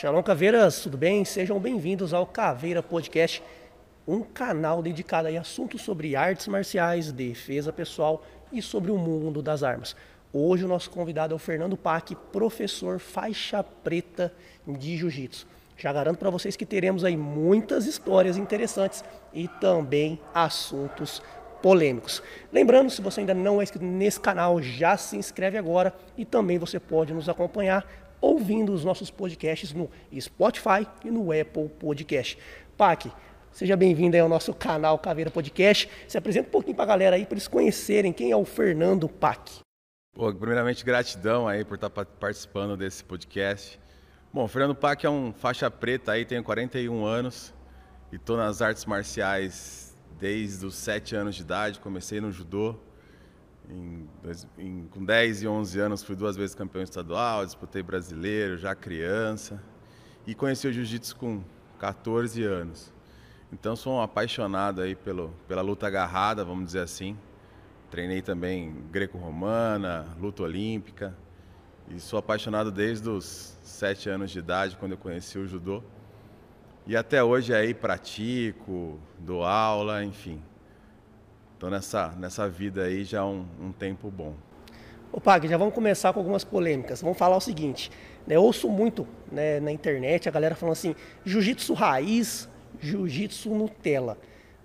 Shalom Caveiras, tudo bem? Sejam bem-vindos ao Caveira Podcast, um canal dedicado a assuntos sobre artes marciais, defesa pessoal e sobre o mundo das armas. Hoje o nosso convidado é o Fernando Pac, professor faixa preta de Jiu-Jitsu. Já garanto para vocês que teremos aí muitas histórias interessantes e também assuntos polêmicos. Lembrando, se você ainda não é inscrito nesse canal, já se inscreve agora e também você pode nos acompanhar ouvindo os nossos podcasts no Spotify e no Apple Podcast. Pac, seja bem-vindo ao nosso canal Caveira Podcast. Se apresenta um pouquinho para a galera aí, para eles conhecerem quem é o Fernando Pac. Pô, primeiramente, gratidão aí por estar participando desse podcast. Bom, o Fernando Pac é um faixa preta aí, tenho 41 anos e estou nas artes marciais desde os 7 anos de idade. Comecei no judô, em, em, com 10 e 11 anos fui duas vezes campeão estadual, disputei brasileiro, já criança. E conheci o jiu-jitsu com 14 anos. Então sou um apaixonado aí pelo, pela luta agarrada, vamos dizer assim. Treinei também greco-romana, luta olímpica. E sou apaixonado desde os 7 anos de idade, quando eu conheci o judô. E até hoje aí pratico, dou aula, enfim. Estou nessa, nessa vida aí já há um, um tempo bom. Ô Pag, já vamos começar com algumas polêmicas. Vamos falar o seguinte, né, ouço muito né, na internet a galera falando assim, jiu-jitsu raiz, jiu-jitsu Nutella.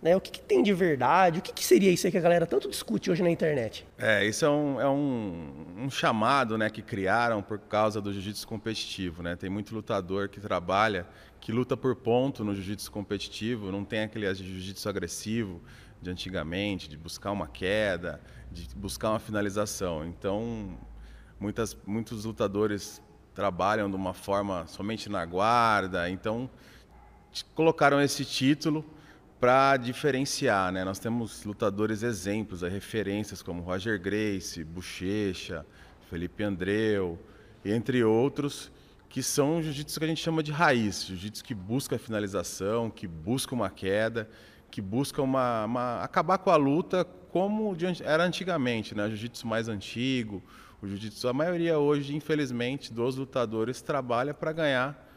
Né, o que, que, tem de verdade? O que, que, seria isso aí que a galera tanto discute hoje na internet? É, isso é um, é um, um chamado né, que criaram por causa do jiu-jitsu competitivo. Né? Tem muito lutador que trabalha, que luta por ponto no jiu-jitsu competitivo, não tem aquele jiu-jitsu agressivo, de antigamente, de buscar uma queda, de buscar uma finalização. Então, muitas, muitos lutadores trabalham de uma forma somente na guarda, então colocaram esse título para diferenciar, né? Nós temos lutadores exemplos, referências como Roger Grace, Bochecha, Felipe Andreu, entre outros, que são jiu-jitsu que a gente chama de raiz, jiu-jitsu que busca a finalização, que busca uma queda, que busca uma, uma, acabar com a luta como era antigamente, né? O jiu-jitsu mais antigo, o jiu-jitsu, a maioria hoje, infelizmente, dos lutadores trabalha para ganhar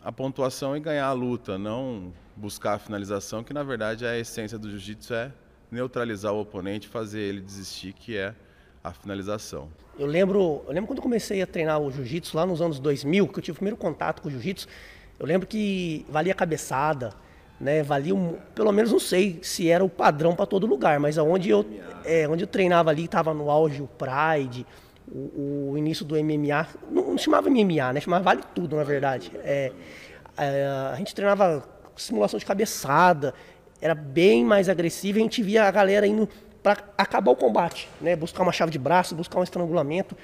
a pontuação e ganhar a luta, não buscar a finalização, que na verdade é a essência do jiu-jitsu é neutralizar o oponente, fazer ele desistir, que é a finalização. Eu lembro, eu lembro quando comecei a treinar o jiu-jitsu lá nos anos 2000, que eu tive o primeiro contato com o jiu-jitsu, eu lembro que valia cabeçada, né, valia um, pelo menos não sei se era o padrão para todo lugar, mas aonde eu, é, onde eu treinava ali estava no auge o Pride, o, o, início do MMA, não, não, chamava MMA, né, chamava Vale Tudo na verdade. É, é, a gente treinava simulação de cabeçada, era bem mais agressivo, a gente via a galera indo para acabar o combate, né, buscar uma chave de braço, buscar um estrangulamento.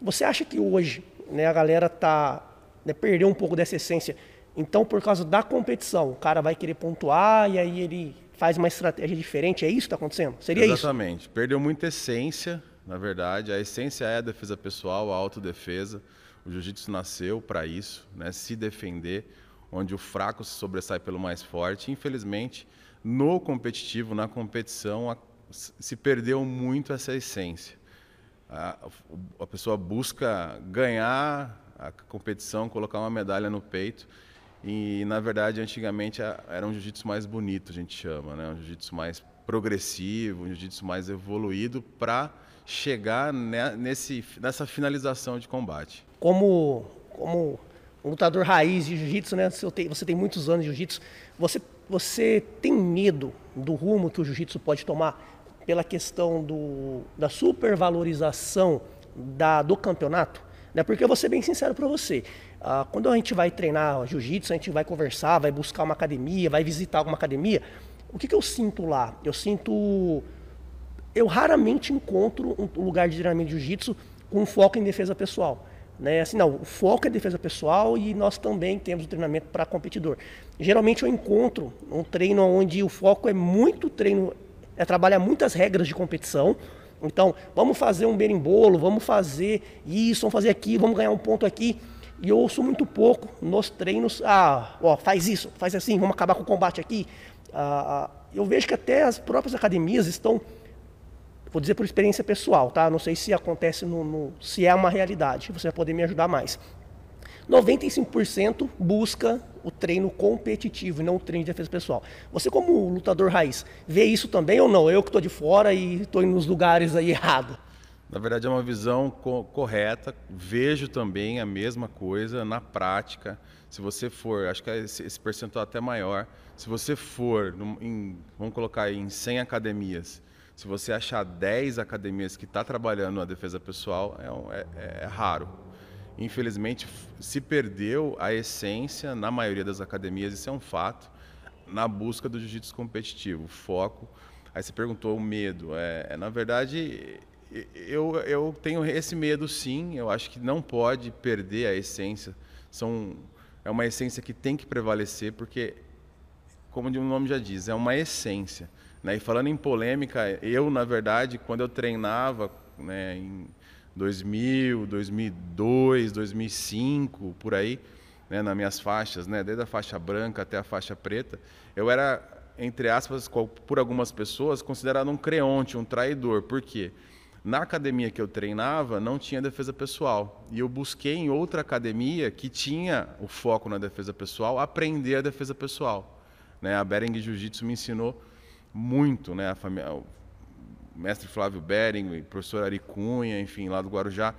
Você acha que hoje, né, a galera tá né, perdeu um pouco dessa essência? Então, por causa da competição, o cara vai querer pontuar e aí ele faz uma estratégia diferente. É isso que está acontecendo? Seria Exatamente. isso? Exatamente. Perdeu muita essência, na verdade. A essência é a defesa pessoal, a autodefesa. O jiu-jitsu nasceu para isso, né? se defender, onde o fraco se sobressai pelo mais forte. Infelizmente, no competitivo, na competição, a, se perdeu muito essa essência. A, a pessoa busca ganhar a competição, colocar uma medalha no peito e, na verdade, antigamente era um jiu-jitsu mais bonito, a gente chama, né? Um jiu-jitsu mais progressivo, um jiu-jitsu mais evoluído para chegar nesse, nessa finalização de combate. Como, como um lutador raiz de jiu-jitsu, né? Você tem, você tem muitos anos de jiu-jitsu. Você, você tem medo do rumo que o jiu-jitsu pode tomar pela questão do, da supervalorização da, do campeonato? Né? Porque eu vou ser bem sincero para você. Ah, quando a gente vai treinar jiu-jitsu, a gente vai conversar, vai buscar uma academia, vai visitar alguma academia, o que, que eu sinto lá? Eu sinto. Eu raramente encontro um lugar de treinamento de jiu-jitsu com foco em defesa pessoal. Né? Assim, não, o foco é defesa pessoal e nós também temos o treinamento para competidor. Geralmente eu encontro um treino onde o foco é muito treino, é trabalhar muitas regras de competição. Então, vamos fazer um berimbolo, vamos fazer isso, vamos fazer aqui, vamos ganhar um ponto aqui. E eu ouço muito pouco nos treinos, ah, ó, faz isso, faz assim, vamos acabar com o combate aqui. Ah, ah, eu vejo que até as próprias academias estão, vou dizer por experiência pessoal, tá? Não sei se acontece no, no se é uma realidade, você vai poder me ajudar mais. 95% busca o treino competitivo e não o treino de defesa pessoal. Você, como lutador raiz, vê isso também ou não? Eu que estou de fora e estou indo nos lugares aí errado. Na verdade, é uma visão co correta. Vejo também a mesma coisa na prática. Se você for, acho que esse, esse percentual é até maior. Se você for, em, vamos colocar em 100 academias, se você achar 10 academias que está trabalhando a defesa pessoal, é, é, é raro. Infelizmente, se perdeu a essência, na maioria das academias, isso é um fato, na busca do jiu-jitsu competitivo, foco. Aí você perguntou o medo. É, é, na verdade, eu, eu tenho esse medo sim, eu acho que não pode perder a essência. São, é uma essência que tem que prevalecer, porque, como o nome já diz, é uma essência. Né? E falando em polêmica, eu, na verdade, quando eu treinava né, em 2000, 2002, 2005, por aí, né, nas minhas faixas, né, desde a faixa branca até a faixa preta, eu era, entre aspas, por algumas pessoas, considerado um creonte, um traidor. Por quê? Na academia que eu treinava, não tinha defesa pessoal. E eu busquei em outra academia que tinha o foco na defesa pessoal, aprender a defesa pessoal. Né? A Bering Jiu-Jitsu me ensinou muito, né? A família, o mestre Flávio Bering, o professor Ari Cunha, enfim, lá do Guarujá.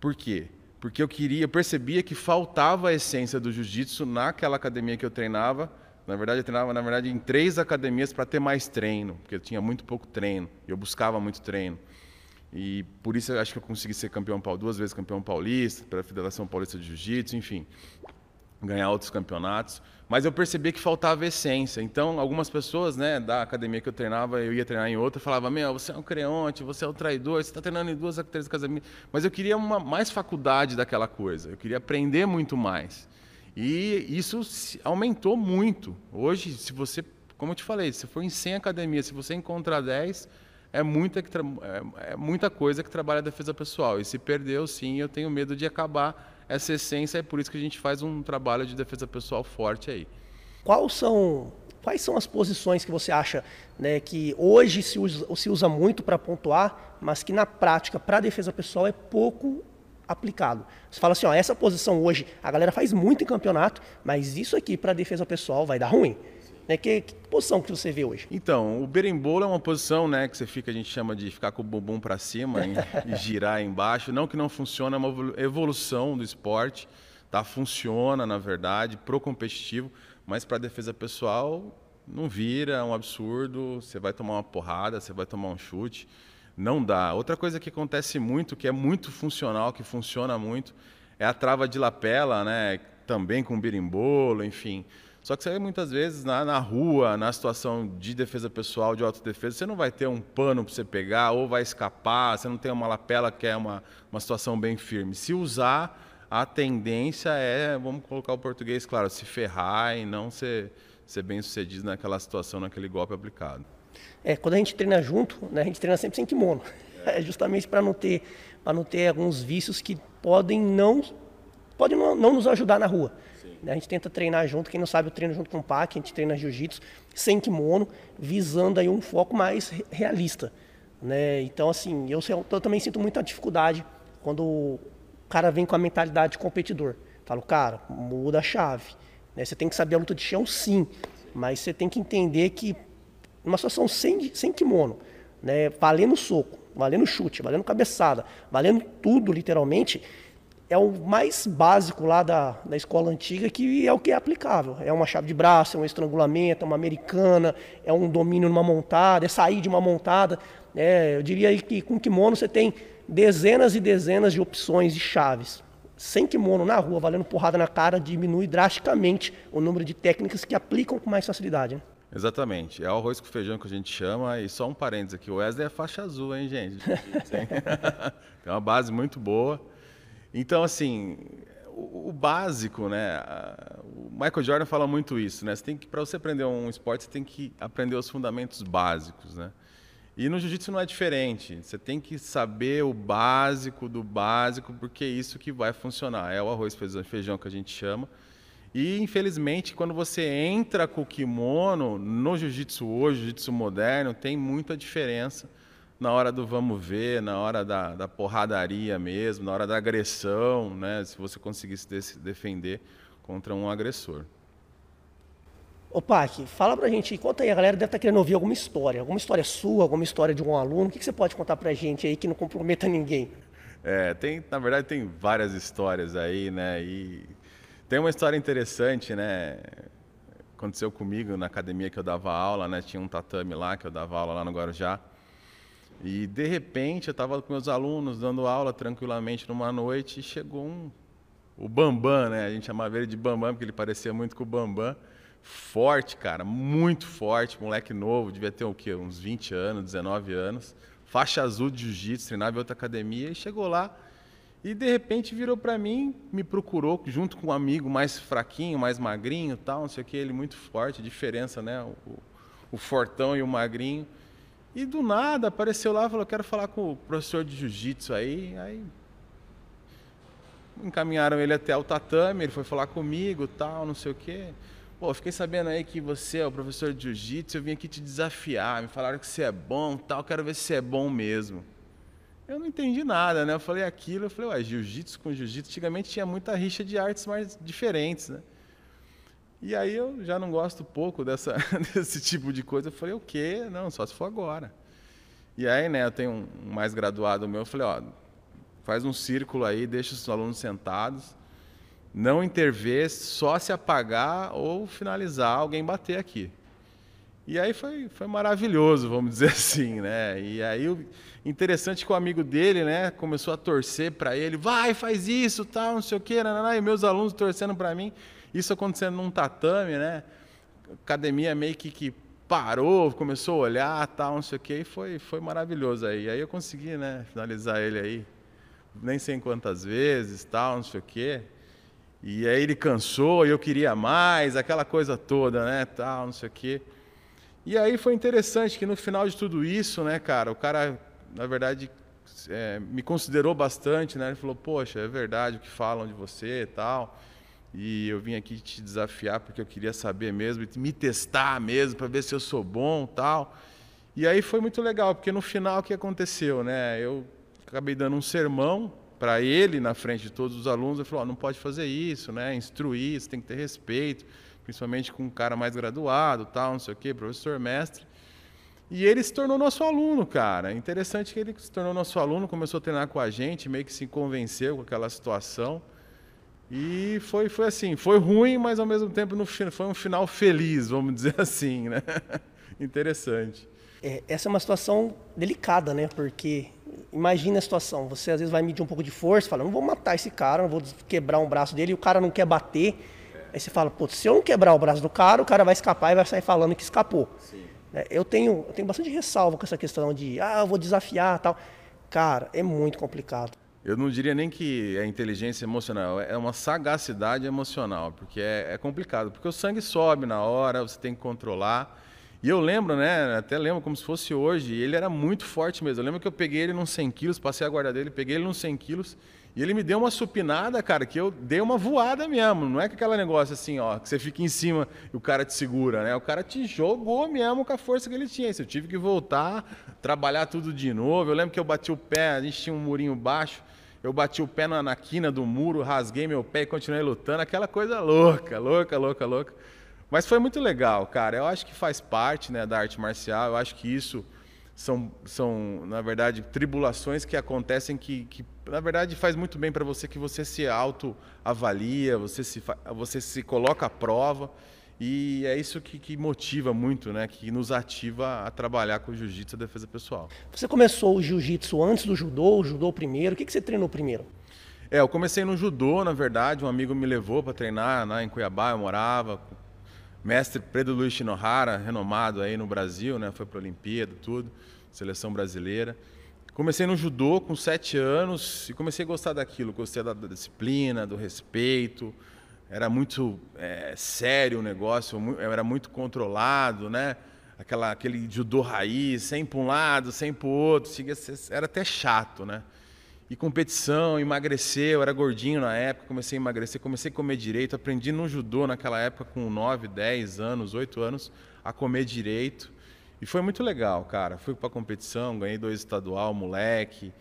Por quê? Porque eu queria, eu percebia que faltava a essência do jiu-jitsu naquela academia que eu treinava. Na verdade, eu treinava na verdade em três academias para ter mais treino, porque eu tinha muito pouco treino. Eu buscava muito treino. E por isso eu acho que eu consegui ser campeão duas vezes campeão paulista, pela Federação Paulista de Jiu-Jitsu, enfim, ganhar outros campeonatos. Mas eu percebi que faltava essência. Então, algumas pessoas, né, da academia que eu treinava, eu ia treinar em outra, falavam: "Meu, você é um creonte, você é um traidor, você está treinando em duas, três academias". Mas eu queria uma mais faculdade daquela coisa. Eu queria aprender muito mais. E isso aumentou muito. Hoje, se você, como eu te falei, se for em 100 academias, se você encontrar 10, é muita, que é, é muita coisa que trabalha a defesa pessoal. E se perdeu, sim, eu tenho medo de acabar essa essência. É por isso que a gente faz um trabalho de defesa pessoal forte aí. Quais são, quais são as posições que você acha né, que hoje se usa, se usa muito para pontuar, mas que na prática, para a defesa pessoal, é pouco aplicado. Você fala assim, ó, essa posição hoje a galera faz muito em campeonato, mas isso aqui para defesa pessoal vai dar ruim. Né? Que, que, posição que você vê hoje? Então, o berimbolo é uma posição né, que você fica, a gente chama de ficar com o bumbum para cima e, girar embaixo. Não que não funciona, é uma evolução do esporte. Tá? Funciona, na verdade, pro competitivo, mas para defesa pessoal não vira, é um absurdo. Você vai tomar uma porrada, você vai tomar um chute. Não dá. Outra coisa que acontece muito, que é muito funcional, que funciona muito, é a trava de lapela, né? também com berimbolo, enfim. Só que você muitas vezes na, na rua, na situação de defesa pessoal, de autodefesa, você não vai ter um pano para você pegar ou vai escapar, você não tem uma lapela que é uma, uma situação bem firme. Se usar, a tendência é, vamos colocar o português claro, se ferrar e não ser, ser bem sucedido naquela situação, naquele golpe aplicado. É, quando a gente treina junto, né, a gente treina sempre sem kimono. É, justamente para não ter para não ter alguns vícios que podem não podem não, não nos ajudar na rua. A gente tenta treinar junto, quem não sabe eu treino junto com o PAC, a gente treina jiu-jitsu sem kimono, visando aí um foco mais realista. Né? Então, assim, eu, eu também sinto muita dificuldade quando o cara vem com a mentalidade de competidor. Falo, cara, muda a chave. Né? Você tem que saber a luta de chão, sim, mas você tem que entender que numa situação sem, sem kimono, né? valendo soco, valendo chute, valendo cabeçada, valendo tudo, literalmente, é o mais básico lá da, da escola antiga, que é o que é aplicável. É uma chave de braço, é um estrangulamento, é uma americana, é um domínio numa montada, é sair de uma montada. É, eu diria que com kimono você tem dezenas e dezenas de opções de chaves. Sem kimono na rua, valendo porrada na cara, diminui drasticamente o número de técnicas que aplicam com mais facilidade. Né? Exatamente. É o arroz com feijão que a gente chama. E só um parênteses aqui: o Wesley é faixa azul, hein, gente? Tem uma base muito boa. Então, assim, o, o, básico, né? O Michael Jordan fala muito isso, né? Tem que, para você aprender um esporte, você tem que aprender os fundamentos básicos, né? E no jiu-jitsu não é diferente. Você tem que saber o básico do básico, porque é isso que vai funcionar. É o arroz feijão que a gente chama. E infelizmente, quando você entra com o kimono no jiu-jitsu hoje, jiu-jitsu moderno, tem muita diferença na hora do vamos ver, na hora da, da porradaria mesmo, na hora da agressão, né? Se você conseguisse se defender contra um agressor. Ô Pac, fala pra gente, conta aí, a galera deve estar tá querendo ouvir alguma história, alguma história sua, alguma história de um aluno, o que, que você pode contar pra gente aí que não comprometa ninguém? É, tem, na verdade tem várias histórias aí, né, e tem uma história interessante, né, aconteceu comigo na academia que eu dava aula, né, tinha um tatame lá, que eu dava aula lá no Guarujá, e de repente eu estava com meus alunos dando aula tranquilamente numa noite e chegou um, o Bambam, né, a gente chamava ele de Bambam porque ele parecia muito com o Bambam, forte, cara, muito forte, moleque novo, devia ter o quê? Uns 20 anos, 19 anos, faixa azul de jiu-jitsu, treinava em outra academia e chegou lá e de repente virou para mim, me procurou junto com um amigo mais fraquinho, mais magrinho, tal, não sei o que, ele muito forte, diferença, né, o, o fortão e o magrinho. E do nada apareceu lá, falou: "Quero falar com o professor de jiu-jitsu aí". Aí encaminharam ele até o tatame, ele foi falar comigo, tal, não sei o quê. Pô, fiquei sabendo aí que você é o professor de jiu-jitsu, eu vim aqui te desafiar, me falaram que você é bom, tal, quero ver se você é bom mesmo. Eu não entendi nada, né? Eu falei aquilo, eu falei, ué, jiu-jitsu com jiu-jitsu, antigamente tinha muita rixa de artes mais diferentes, né? E aí eu já não gosto pouco dessa, desse tipo de coisa. Eu falei, o quê? Não, só se for agora. E aí, né, eu tenho um mais graduado meu, eu falei, ó, faz um círculo aí, deixa os alunos sentados, não intervir, só se apagar ou finalizar, alguém bater aqui. E aí foi, foi maravilhoso, vamos dizer assim, né? E aí o interessante é que o amigo dele, né, começou a torcer para ele, vai, faz isso, tal, não sei o quê, e meus alunos torcendo para mim. Isso acontecendo num tatame, né? Academia meio que, que parou, começou a olhar, tal, não sei o quê, e foi, foi maravilhoso aí. Aí eu consegui, né, finalizar ele aí, nem sei quantas vezes, tal, não sei o quê. E aí ele cansou eu queria mais, aquela coisa toda, né, tal, não sei o quê. E aí foi interessante que no final de tudo isso, né, cara, o cara, na verdade, é, me considerou bastante, né? Ele falou, poxa, é verdade o que falam de você e tal. E eu vim aqui te desafiar porque eu queria saber mesmo, me testar mesmo, para ver se eu sou bom tal. E aí foi muito legal, porque no final o que aconteceu, né? Eu acabei dando um sermão para ele na frente de todos os alunos, ele falou: oh, não pode fazer isso, né? Instruir, você tem que ter respeito, principalmente com um cara mais graduado, tal, não sei o quê, professor, mestre. E ele se tornou nosso aluno, cara. Interessante que ele se tornou nosso aluno, começou a treinar com a gente, meio que se convenceu com aquela situação. E foi, foi assim, foi ruim, mas ao mesmo tempo no, foi um final feliz, vamos dizer assim, né? Interessante. É, essa é uma situação delicada, né? Porque imagina a situação, você às vezes vai medir um pouco de força, fala, não vou matar esse cara, não vou quebrar um braço dele, e o cara não quer bater. Aí você fala, pô, se eu não quebrar o braço do cara, o cara vai escapar e vai sair falando que escapou. É, eu, tenho, eu tenho bastante ressalva com essa questão de, ah, eu vou desafiar tal. Cara, é muito complicado. Eu não diria nem que é inteligência emocional, é uma sagacidade emocional, porque é, é complicado, porque o sangue sobe na hora, você tem que controlar. E eu lembro, né? Até lembro como se fosse hoje. Ele era muito forte mesmo. Eu lembro que eu peguei ele nos 100 quilos, passei a guarda dele, peguei ele nos 100 quilos. E ele me deu uma supinada, cara, que eu dei uma voada mesmo. Não é que aquele negócio assim, ó, que você fica em cima e o cara te segura, né? O cara te jogou mesmo com a força que ele tinha. Eu tive que voltar, trabalhar tudo de novo. Eu lembro que eu bati o pé, a gente tinha um murinho baixo. Eu bati o pé na, na quina do muro, rasguei meu pé e continuei lutando. Aquela coisa louca, louca, louca, louca. Mas foi muito legal, cara. Eu acho que faz parte né, da arte marcial. Eu acho que isso são, são na verdade, tribulações que acontecem que, que na verdade, faz muito bem para você que você se autoavalia, você se, você se coloca à prova. E é isso que, que, motiva muito, né? Que nos ativa a trabalhar com o jiu-jitsu e a defesa pessoal. Você começou o jiu-jitsu antes do judô, o judô primeiro. O que, que você treinou primeiro? É, eu comecei no judô, na verdade. Um amigo me levou para treinar né, em Cuiabá, eu morava mestre Pedro Luiz Shinohara, renomado aí no Brasil, né? Foi para a Olimpíada, tudo, seleção brasileira. Comecei no judô com sete anos e comecei a gostar daquilo. Gostei da, da disciplina, do respeito. Era muito é, sério o negócio, era muito controlado, né? Aquela, aquele judô raiz, sem para um lado, sem para o outro. Era até chato, né? e competição, emagrecer, eu era gordinho na época, comecei a emagrecer, comecei a comer direito, aprendi no judô naquela época com 9, 10 anos, 8 anos a comer direito. E foi muito legal, cara. Fui para competição, ganhei dois estadual, moleque,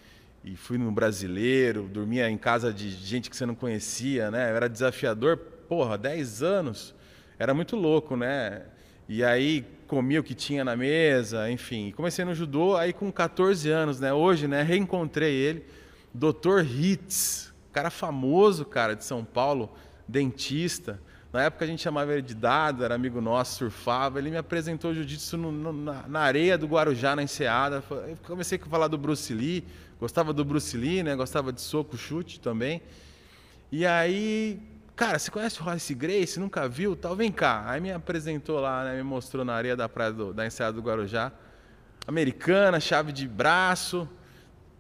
e fui no brasileiro, dormia em casa de gente que você não conhecia, né? Era desafiador, porra, 10 anos. Era muito louco, né? E aí comia o que tinha na mesa, enfim. Comecei no judô aí com 14 anos, né? Hoje, né, reencontrei ele, Dr. Hitz, cara famoso, cara de São Paulo, dentista. Na época a gente chamava ele de Dado, era amigo nosso, surfava. Ele me apresentou jiu-jitsu na, na, areia do Guarujá, na enseada. Eu comecei a falar do Bruce Lee, gostava do Bruce Lee, né? Gostava de soco, chute também. E aí, cara, você conhece o Royce Grace? Nunca viu? Tal, vem cá. Aí me apresentou lá, né? Me mostrou na areia da praia do, da enseada do Guarujá. Americana, chave de braço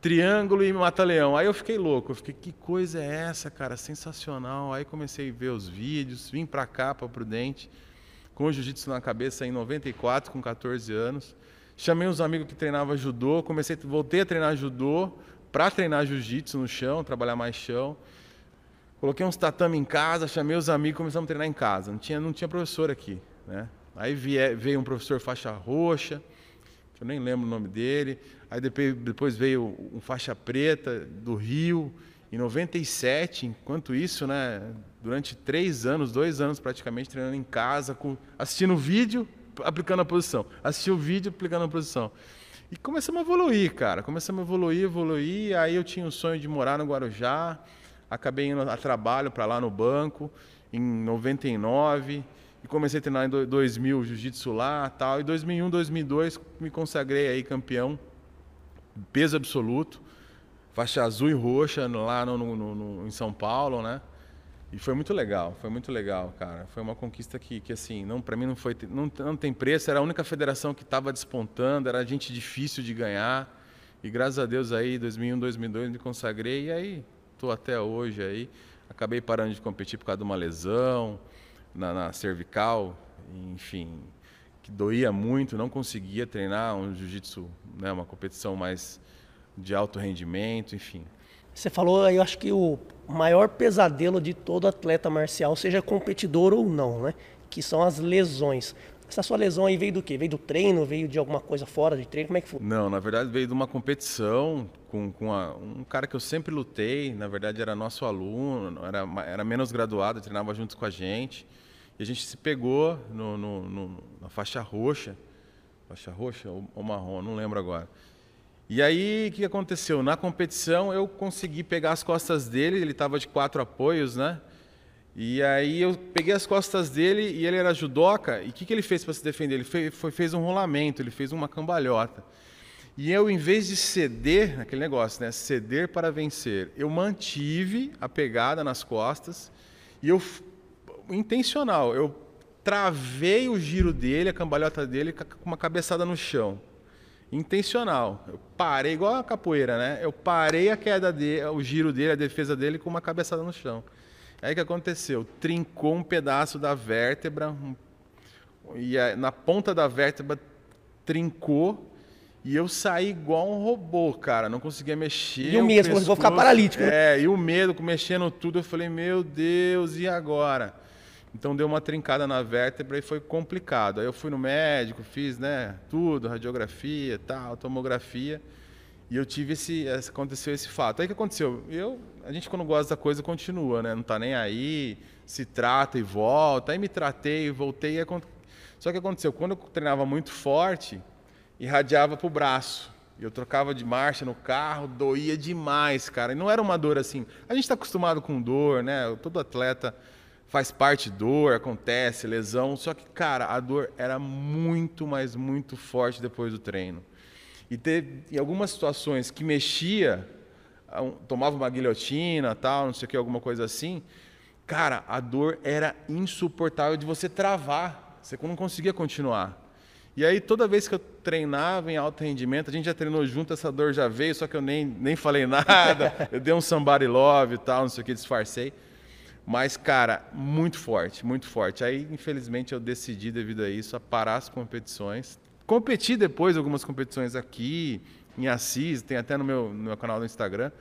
triângulo e mata-leão. Aí eu fiquei louco, eu fiquei, que coisa é essa, cara? Sensacional. Aí comecei a ver os vídeos, vim para cá, para Prudente, com o jiu-jitsu na cabeça em 94, com 14 anos. Chamei uns amigos que treinavam judô, comecei, voltei a treinar judô para treinar jiu-jitsu no chão, trabalhar mais chão. Coloquei uns tatame em casa, chamei os amigos, começamos a treinar em casa. Não tinha, não tinha professor aqui, né? Aí veio um professor faixa roxa, que eu nem lembro o nome dele. Aí depois, veio um faixa preta do Rio, em 97. Enquanto isso, né, durante três anos, dois anos praticamente, treinando em casa, assistindo vídeo, aplicando a posição. Assistindo o vídeo, aplicando a posição. E começamos a evoluir, cara. Começamos a evoluir, evoluir. Aí eu tinha o sonho de morar no Guarujá. Acabei indo a trabalho para lá no banco, em 99 e comecei a treinar em 2000 jiu-jitsu lá, tal. E 2001, 2002 me consagrei aí campeão peso absoluto, faixa azul e roxa lá no, no, no, em São Paulo, né? E foi muito legal, foi muito legal, cara. Foi uma conquista que, que assim, não para mim não foi, não, não tem preço. Era a única federação que estava despontando, era gente difícil de ganhar. E graças a Deus aí, 2001, 2002 me consagrei e aí tô até hoje aí. Acabei parando de competir por causa de uma lesão na, na cervical, enfim, que doía muito, não conseguia treinar um jiu-jitsu, né, uma competição mais de alto rendimento, enfim. Você falou, eu acho que o maior pesadelo de todo atleta marcial, seja competidor ou não, né, que são as lesões. Essa sua lesão aí veio do quê? Veio do treino? Veio de alguma coisa fora de treino? Como é que foi? Não, na verdade veio de uma competição com, com a, um cara que eu sempre lutei. Na verdade era nosso aluno, era, era menos graduado, treinava junto com a gente. E a gente se pegou no, no, no, na faixa roxa, faixa roxa ou, ou marrom, não lembro agora. E aí, o que aconteceu? Na competição, eu consegui pegar as costas dele, ele estava de quatro apoios, né? E aí eu peguei as costas dele e ele era judoca. E o que, que ele fez para se defender? Ele fez, foi, fez um rolamento, ele fez uma cambalhota. E eu, em vez de ceder, aquele negócio, né? Ceder para vencer, eu mantive a pegada nas costas e eu intencional. Eu travei o giro dele, a cambalhota dele, com uma cabeçada no chão. Intencional. Eu parei, igual a capoeira, né? Eu parei a queda dele, o giro dele, a defesa dele, com uma cabeçada no chão. Aí o que aconteceu? Trincou um pedaço da vértebra, um, e a, na ponta da vértebra trincou, e eu saí igual um robô, cara. Não conseguia mexer. E o medo, vou ficar paralítico. Né? É, e o medo, mexendo tudo. Eu falei, meu Deus, e agora? Então deu uma trincada na vértebra e foi complicado. Aí eu fui no médico, fiz, né, tudo, radiografia, tal, tomografia. E eu tive esse, aconteceu esse fato. Aí o que aconteceu? Eu, a gente quando gosta da coisa continua, né? Não tá nem aí, se trata e volta. Aí me tratei, voltei. E Só que aconteceu, quando eu treinava muito forte, irradiava pro braço. Eu trocava de marcha no carro, doía demais, cara. E não era uma dor assim. A gente está acostumado com dor, né? Todo atleta faz parte dor, acontece, lesão. Só que, cara, a dor era muito, mas muito forte depois do treino. E teve em algumas situações que mexia, tomava uma guilhotina, tal, não sei o que, alguma coisa assim. Cara, a dor era insuportável de você travar. Você não conseguia continuar. E aí, toda vez que eu treinava em alto rendimento, a gente já treinou junto, essa dor já veio, só que eu nem, nem falei nada. eu dei um somebody love e tal, não sei o que, disfarcei. Mas, cara, muito forte, muito forte. Aí, infelizmente, eu decidi, devido a isso, a parar as competições. Competi depois algumas competições aqui, em Assis, tem até no meu, no meu canal do Instagram.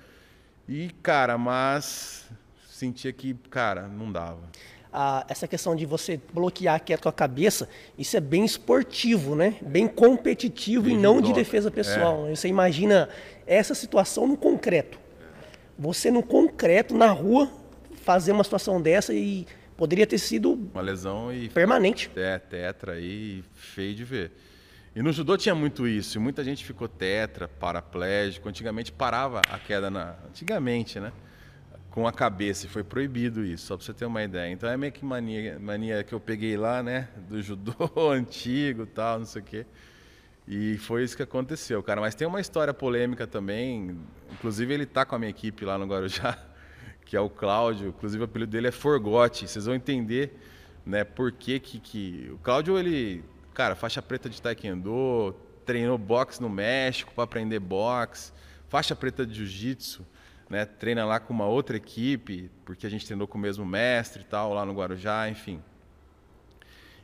E, cara, mas sentia que, cara, não dava. a, essa questão de você bloquear quieto com a cabeça, isso é bem esportivo, né? Bem competitivo bem e não de defesa pessoal. É. Você imagina essa situação no concreto. Você no concreto, na rua, fazer uma situação dessa e poderia ter sido uma lesão e permanente. É, tetra aí, feio de ver. E no judô tinha muito isso, e muita gente ficou tetra, paraplégico. Antigamente parava a queda na. Antigamente, né? Com a cabeça, e foi proibido isso, só para você ter uma ideia. Então é meio que mania, mania que eu peguei lá, né? Do judô antigo tal, não sei o quê. E foi isso que aconteceu, cara. Mas tem uma história polêmica também. Inclusive, ele tá com a minha equipe lá no Guarujá, que é o Cláudio. Inclusive, o apelido dele é Forgote. Vocês vão entender né, por que, que, que... O Cláudio, ele Cara, faixa preta de taekwondo, treinou boxe no México para aprender boxe, faixa preta de jiu-jitsu, né? Treina lá com uma outra equipe, porque a gente treinou com o mesmo mestre e tal, lá no Guarujá, enfim.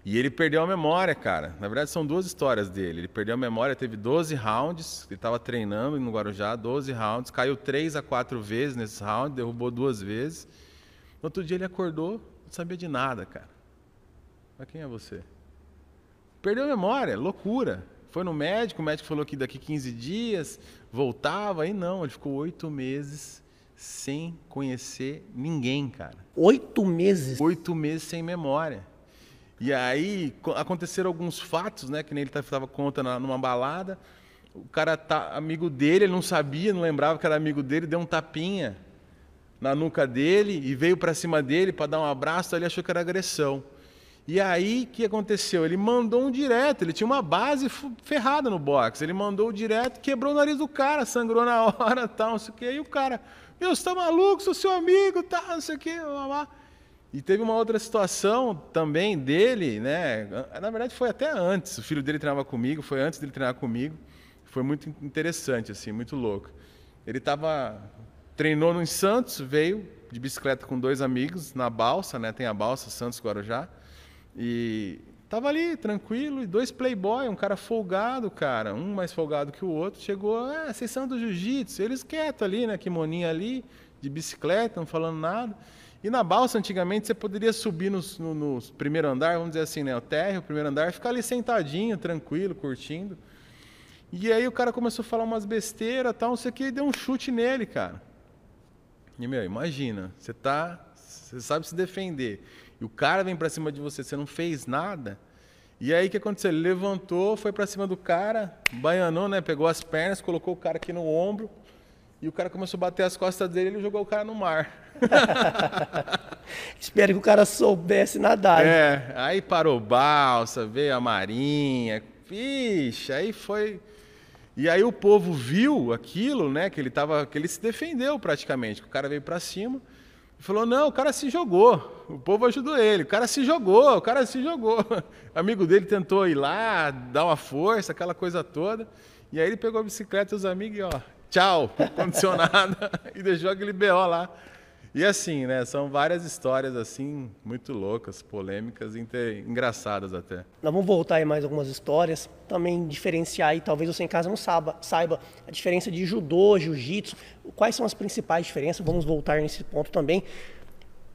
E ele perdeu a memória, cara. Na verdade, são duas histórias dele. Ele perdeu a memória, teve 12 rounds, ele estava treinando no Guarujá, 12 rounds, caiu 3 a 4 vezes nesses rounds, derrubou duas vezes. No outro dia ele acordou, não sabia de nada, cara. Mas quem é você? Perdeu a memória, loucura. Foi no médico, o médico falou que daqui 15 dias voltava, aí não, ele ficou oito meses sem conhecer ninguém, cara. Oito meses? Oito meses sem memória. E aí aconteceram alguns fatos, né? Que nem ele estava contando numa balada. O cara tá amigo dele, ele não sabia, não lembrava que era amigo dele, deu um tapinha na nuca dele e veio para cima dele para dar um abraço, ele achou que era agressão. E aí, o que aconteceu? Ele mandou um direto, ele tinha uma base ferrada no box. Ele mandou o direto, quebrou o nariz do cara, sangrou na hora, tal, não sei o quê. E o cara, meu, você tá maluco, sou seu amigo, tal, não sei o quê. Blá, blá. E teve uma outra situação também dele, né? Na verdade, foi até antes. O filho dele treinava comigo, foi antes dele treinar comigo. Foi muito interessante, assim, muito louco. Ele estava treinou no Santos, veio de bicicleta com dois amigos na balsa, né? Tem a balsa Santos Guarujá. E tava ali, tranquilo, e dois playboy, um cara folgado, cara, um mais folgado que o outro, chegou, ah, vocês são do jiu-jitsu, eles quietos ali, né, kimoninho ali, de bicicleta, não falando nada. E na balsa, antigamente, você poderia subir no, no, no primeiro andar, vamos dizer assim, né, o térreo, o primeiro andar, ficar ali sentadinho, tranquilo, curtindo. E aí o cara começou a falar umas besteiras, tal, não sei o que, e deu um chute nele, cara. E, meu, imagina, você tá, você sabe se defender e o cara vem para cima de você, você não fez nada. E aí o que aconteceu? Ele levantou, foi para cima do cara, baianou, né? Pegou as pernas, colocou o cara aqui no ombro. E o cara começou a bater as costas dele e ele jogou o cara no mar. Espero que o cara soubesse nadar. É, aí parou balsa, veio a marinha. Vixe, aí foi. E aí o povo viu aquilo, né? Que ele tava. que ele se defendeu praticamente. Que o cara veio para cima. Ele falou: não, o cara se jogou. O povo ajudou ele. O cara se jogou, o cara se jogou. O amigo dele tentou ir lá, dar uma força, aquela coisa toda. E aí ele pegou a bicicleta e os amigos e ó, tchau, aconteceu nada. e deixou aquele BO lá. E assim, né? São várias histórias assim, muito loucas, polêmicas e engraçadas até. Nós vamos voltar aí mais algumas histórias, também diferenciar aí, talvez você em casa não saiba, saiba a diferença de judô, jiu-jitsu, quais são as principais diferenças, vamos voltar nesse ponto também.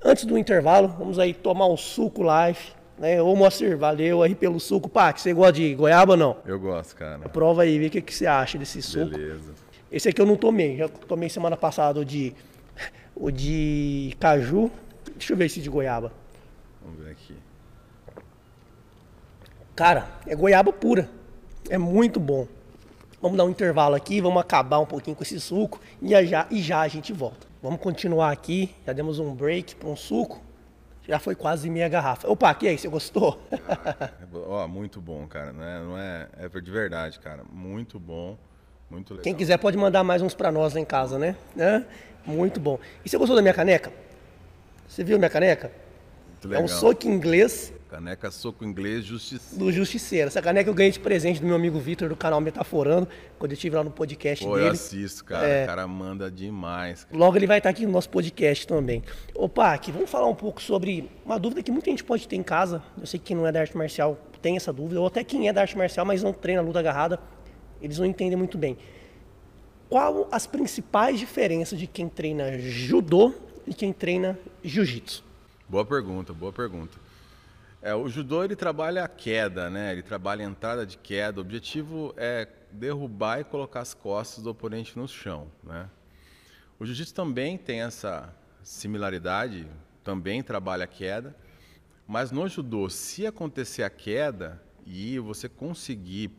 Antes do intervalo, vamos aí tomar um suco live, né? Ô Moacir, valeu aí pelo suco. Pac, você gosta de goiaba ou não? Eu gosto, cara. Prova aí, vê o que, que você acha desse suco. Beleza. Esse aqui eu não tomei, já tomei semana passada de o de caju. Deixa eu ver esse de goiaba. Vamos ver aqui. Cara, é goiaba pura. É muito bom. Vamos dar um intervalo aqui, vamos acabar um pouquinho com esse suco e já, e já a gente volta. Vamos continuar aqui. Já demos um break para um suco. Já foi quase meia garrafa. Opa, aqui aí, você gostou? Ah, ó, muito bom, cara. Não é, não é, é de verdade, cara. Muito bom, muito legal. Quem quiser pode mandar mais uns para nós lá em casa, né? É? Muito bom. E você gostou da minha caneca? Você viu a minha caneca? Muito legal. É um soco inglês. Caneca soco inglês justiceiro. Do Justiceiro. Essa caneca eu ganhei de presente do meu amigo Vitor do canal Metaforando, quando eu estive lá no podcast Pô, dele. eu assisto, cara. É... O cara manda demais. Cara. Logo ele vai estar aqui no nosso podcast também. Opa, aqui vamos falar um pouco sobre uma dúvida que muita gente pode ter em casa. Eu sei que quem não é da arte marcial tem essa dúvida, ou até quem é da arte marcial, mas não treina luta agarrada, eles não entendem muito bem qual as principais diferenças de quem treina judô e quem treina jiu-jitsu? Boa pergunta, boa pergunta. É, o judô ele trabalha a queda, né? Ele trabalha a entrada de queda. O objetivo é derrubar e colocar as costas do oponente no chão, né? O jiu-jitsu também tem essa similaridade, também trabalha a queda, mas no judô, se acontecer a queda e você conseguir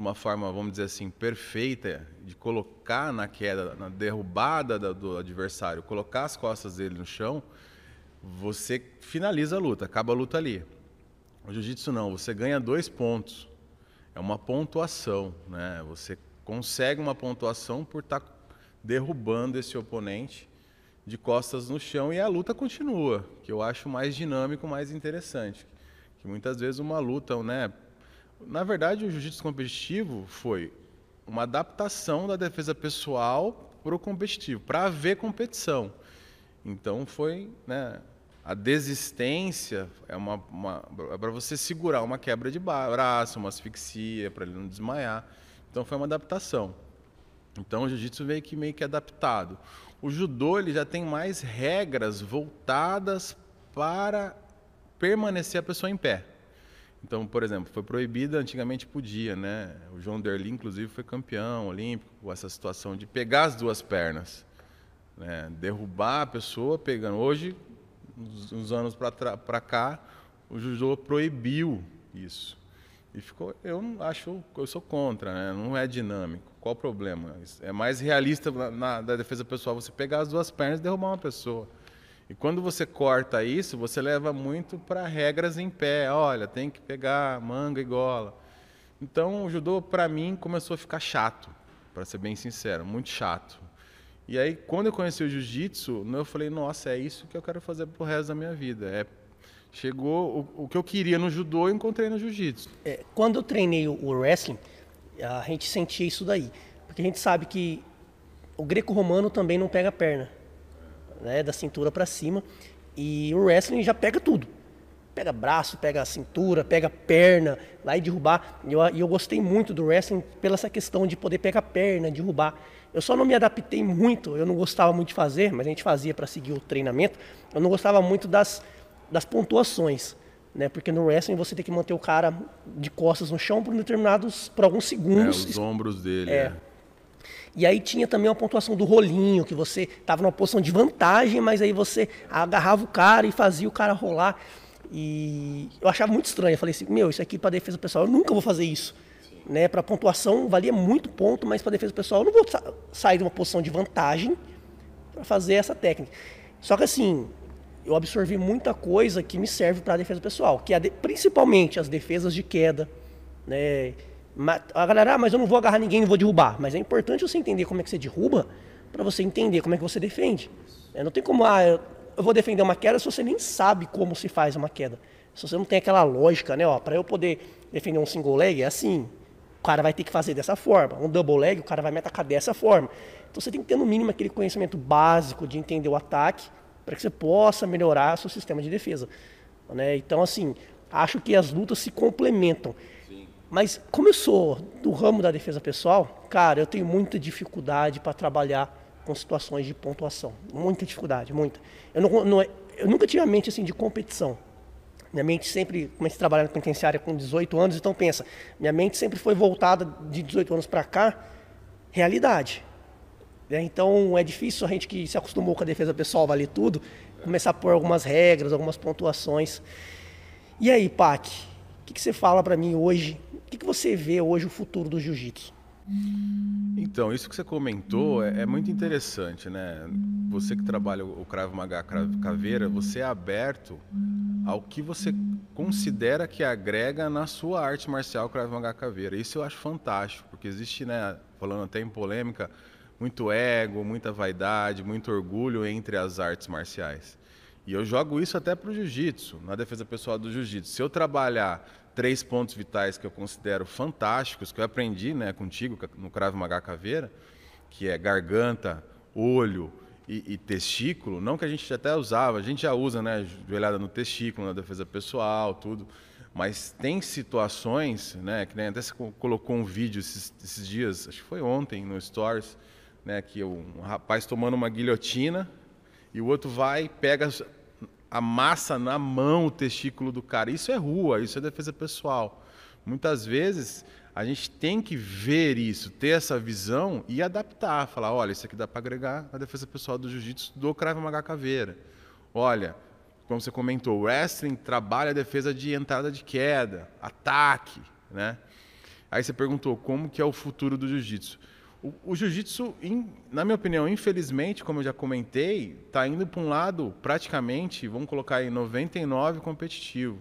uma forma, vamos dizer assim, perfeita de colocar na queda, na derrubada do adversário, colocar as costas dele no chão, você finaliza a luta, acaba a luta ali. O jiu-jitsu não, você ganha dois pontos. É uma pontuação, né? Você consegue uma pontuação por estar tá derrubando esse oponente de costas no chão e a luta continua, que eu acho mais dinâmico, mais interessante. Que muitas vezes uma luta, né? Na verdade, o jiu-jitsu competitivo foi uma adaptação da defesa pessoal para o competitivo, para haver competição. Então foi, né, a desistência é uma, uma é para você segurar uma quebra de braço, uma asfixia para ele não desmaiar. Então foi uma adaptação. Então o jiu-jitsu veio que meio que adaptado. O judô ele já tem mais regras voltadas para permanecer a pessoa em pé. Então, por exemplo, foi proibida, antigamente podia, né? O João Derli, inclusive, foi campeão olímpico com essa situação de pegar as duas pernas, né? derrubar a pessoa pegando. Hoje, uns, anos para cá, o judô proibiu isso. E ficou, eu acho, eu sou contra, né? não é dinâmico. Qual o problema? É mais realista na, na da defesa pessoal você pegar as duas pernas e derrubar uma pessoa. E quando você corta isso, você leva muito para regras em pé. Olha, tem que pegar manga e gola. Então o judô para mim começou a ficar chato, para ser bem sincero, muito chato. E aí quando eu conheci o jiu-jitsu, eu falei, nossa, é isso que eu quero fazer pro resto da minha vida. É Chegou o, o que eu queria no judô, eu encontrei no jiu-jitsu. É, quando eu treinei o wrestling, a gente sentia isso daí. Porque a gente sabe que o greco-romano também não pega perna, né, da cintura para cima. E o wrestling já pega tudo. Pega braço, pega cintura, pega perna, lá e derrubar. E eu, eu gostei muito do wrestling pela essa questão de poder pegar perna, derrubar. Eu só não me adaptei muito, eu não gostava muito de fazer, mas a gente fazia para seguir o treinamento. Eu não gostava muito das das pontuações. Né? Porque no wrestling você tem que manter o cara de costas no chão por determinados, por alguns segundos. É, os ombros dele. É. é. E aí tinha também uma pontuação do rolinho, que você estava numa posição de vantagem, mas aí você agarrava o cara e fazia o cara rolar. E eu achava muito estranho. Eu falei assim, meu, isso aqui para defesa pessoal, eu nunca vou fazer isso. Né? Para pontuação valia muito ponto, mas para defesa pessoal eu não vou sair de uma posição de vantagem para fazer essa técnica. Só que assim, eu absorvi muita coisa que me serve para defesa pessoal, que é principalmente as defesas de queda, né? A galera, ah, mas eu não vou agarrar ninguém, não vou derrubar. Mas é importante você entender como é que você derruba para você entender como é que você defende. É, não tem como, ah, eu vou defender uma queda se você nem sabe como se faz uma queda. Se você não tem aquela lógica, né? Para eu poder defender um single leg, é assim. O cara vai ter que fazer dessa forma. Um double leg, o cara vai me atacar dessa forma. Então você tem que ter no mínimo aquele conhecimento básico de entender o ataque para que você possa melhorar seu sistema de defesa. Né? Então, assim, acho que as lutas se complementam. Mas como eu sou do ramo da defesa pessoal, cara, eu tenho muita dificuldade para trabalhar com situações de pontuação. Muita dificuldade, muita. Eu, não, não, eu nunca tive a mente assim de competição. Minha mente sempre, comecei a trabalhar na penitenciária com 18 anos, então pensa, minha mente sempre foi voltada de 18 anos para cá, realidade. Né? Então é difícil a gente que se acostumou com a defesa pessoal valer tudo, começar a pôr algumas regras, algumas pontuações. E aí, Pac, que, que, você fala para mim hoje? O que, que, você vê hoje o futuro do jiu-jitsu? Então, isso que você comentou é, é, muito interessante, né? Você que trabalha o Krav Maga Caveira, você é aberto ao que você considera que agrega na sua arte marcial Krav Maga Caveira. Isso eu acho fantástico, porque existe, né, falando até em polêmica, muito ego, muita vaidade, muito orgulho entre as artes marciais. E eu jogo isso até para o jiu-jitsu, na defesa pessoal do jiu-jitsu. Se eu trabalhar três pontos vitais que eu considero fantásticos, que eu aprendi né, contigo no Krav Maga Caveira, que é garganta, olho e, e, testículo, não que a gente até usava, a gente já usa, né, joelhada no testículo, na defesa pessoal, tudo, mas tem situações, né, que nem até você colocou um vídeo esses, esses dias, acho que foi ontem no Stories, né, que um rapaz tomando uma guilhotina e o outro vai, pega amassa na mão o testículo do cara. Isso é rua, isso é defesa pessoal. Muitas vezes a gente tem que ver isso, ter essa visão e adaptar, falar, olha, isso aqui dá para agregar a defesa pessoal do jiu-jitsu do Krav Maga Caveira. Olha, como você comentou, o wrestling trabalha a defesa de entrada de queda, ataque, né? Aí você perguntou como que é o futuro do jiu-jitsu. O, o jiu-jitsu, na minha opinião, infelizmente, como eu já comentei, está indo para um lado praticamente, vamos colocar aí, 99 competitivo.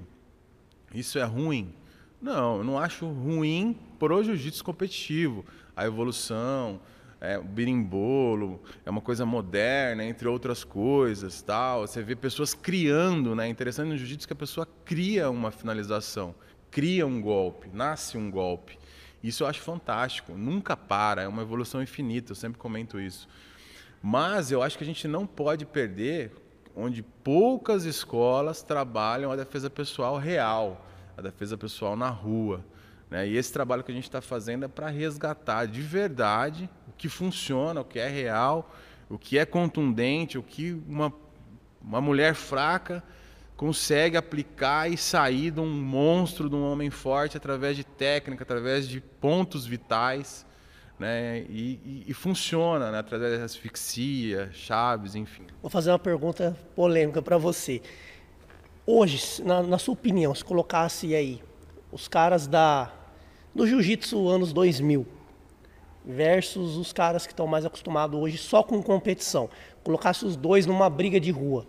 Isso é ruim? Não, eu não acho ruim pro jiu-jitsu competitivo. A evolução, é, o birimbolo, é uma coisa moderna, entre outras coisas, tal. Você vê pessoas criando, né? É interessante no jiu-jitsu que a pessoa cria uma finalização, cria um golpe, nasce um golpe. Isso eu acho fantástico, nunca para, é uma evolução infinita, eu sempre comento isso. Mas eu acho que a gente não pode perder onde poucas escolas trabalham a defesa pessoal real, a defesa pessoal na rua. Né? E esse trabalho que a gente está fazendo é para resgatar de verdade o que funciona, o que é real, o que é contundente, o que uma, uma mulher fraca consegue aplicar e sair de um monstro, de um homem forte, através de técnica, através de pontos vitais. Né? E, e, e funciona né? através da asfixia, chaves, enfim. Vou fazer uma pergunta polêmica para você. Hoje, na, na, sua opinião, se colocasse aí os caras da do jiu-jitsu anos 2000 versus os caras que estão mais acostumados hoje só com competição, colocasse os dois numa briga de rua,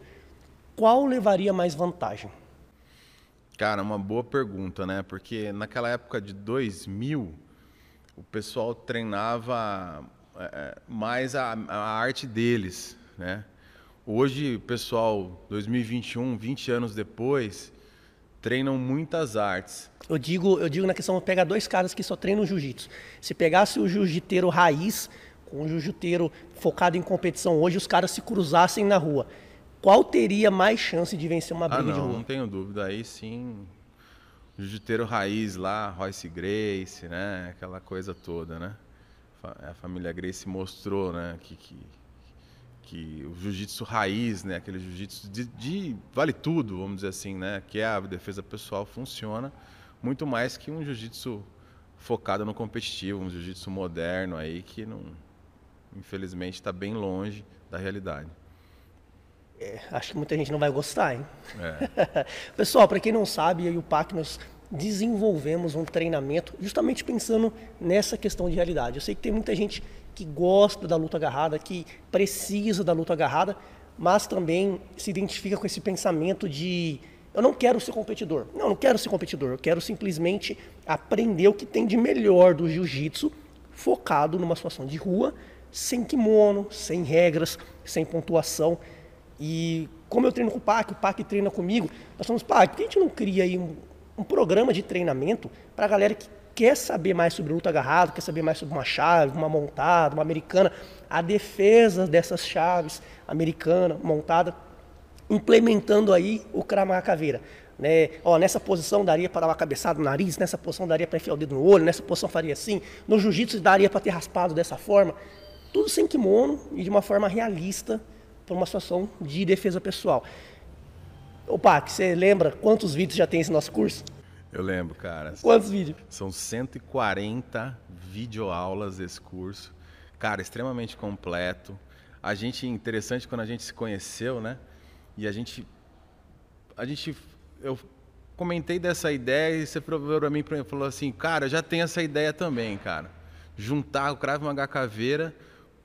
qual levaria mais vantagem? Cara, uma boa pergunta, né? Porque naquela época de 2000, o pessoal treinava é, é, mais a, a, arte deles, né? Hoje, o pessoal, 2021, 20 anos depois, treinam muitas artes. Eu digo, eu digo na questão, pega dois caras que só treinam jiu-jitsu. Se pegasse o jiu-jiteiro raiz com o jiu-jiteiro focado em competição hoje, os caras se cruzassem na rua qual teria mais chance de vencer uma briga ah, não, de rua? Não tenho dúvida. Aí sim, jiu-jiteiro raiz lá, Royce Grace, né? Aquela coisa toda, né? A família Grace mostrou, né? Que, que, que o jiu-jitsu raiz, né? Aquele jiu-jitsu de, de, vale tudo, vamos dizer assim, né? Que é a defesa pessoal funciona muito mais que um jiu-jitsu focado no competitivo, um jiu-jitsu moderno aí que não, infelizmente, está bem longe da realidade. É, acho que muita gente não vai gostar, hein? É. Pessoal, para quem não sabe, eu e o PAC nós desenvolvemos um treinamento justamente pensando nessa questão de realidade. Eu sei que tem muita gente que gosta da luta agarrada, que precisa da luta agarrada, mas também se identifica com esse pensamento de eu não quero ser competidor. Não, eu não quero ser competidor. Eu quero simplesmente aprender o que tem de melhor do jiu-jitsu, focado numa situação de rua, sem kimono, sem regras, sem pontuação. E como eu treino com o PAC, o PAC treina comigo, nós falamos, PAC, por que a gente não cria aí um, um programa de treinamento para a galera que quer saber mais sobre luta agarrada, quer saber mais sobre uma chave, uma montada, uma americana, a defesa dessas chaves americana, montada, implementando aí o Kramaga Caveira. Né? Ó, nessa posição daria para dar uma cabeçada no nariz, nessa posição daria para enfiar o dedo no olho, nessa posição faria assim, no jiu-jitsu daria para ter raspado dessa forma. Tudo sem kimono e de uma forma realista, para uma situação de defesa pessoal. Opa, você lembra quantos vídeos já tem esse nosso curso? Eu lembro, cara. Quantos vídeos? São 140 videoaulas esse curso. Cara, extremamente completo. A gente, interessante quando a gente se conheceu, né? E a gente. A gente. Eu comentei dessa ideia e você falou para mim, falou assim, cara, já tem essa ideia também, cara. Juntar o Krav Maga Caveira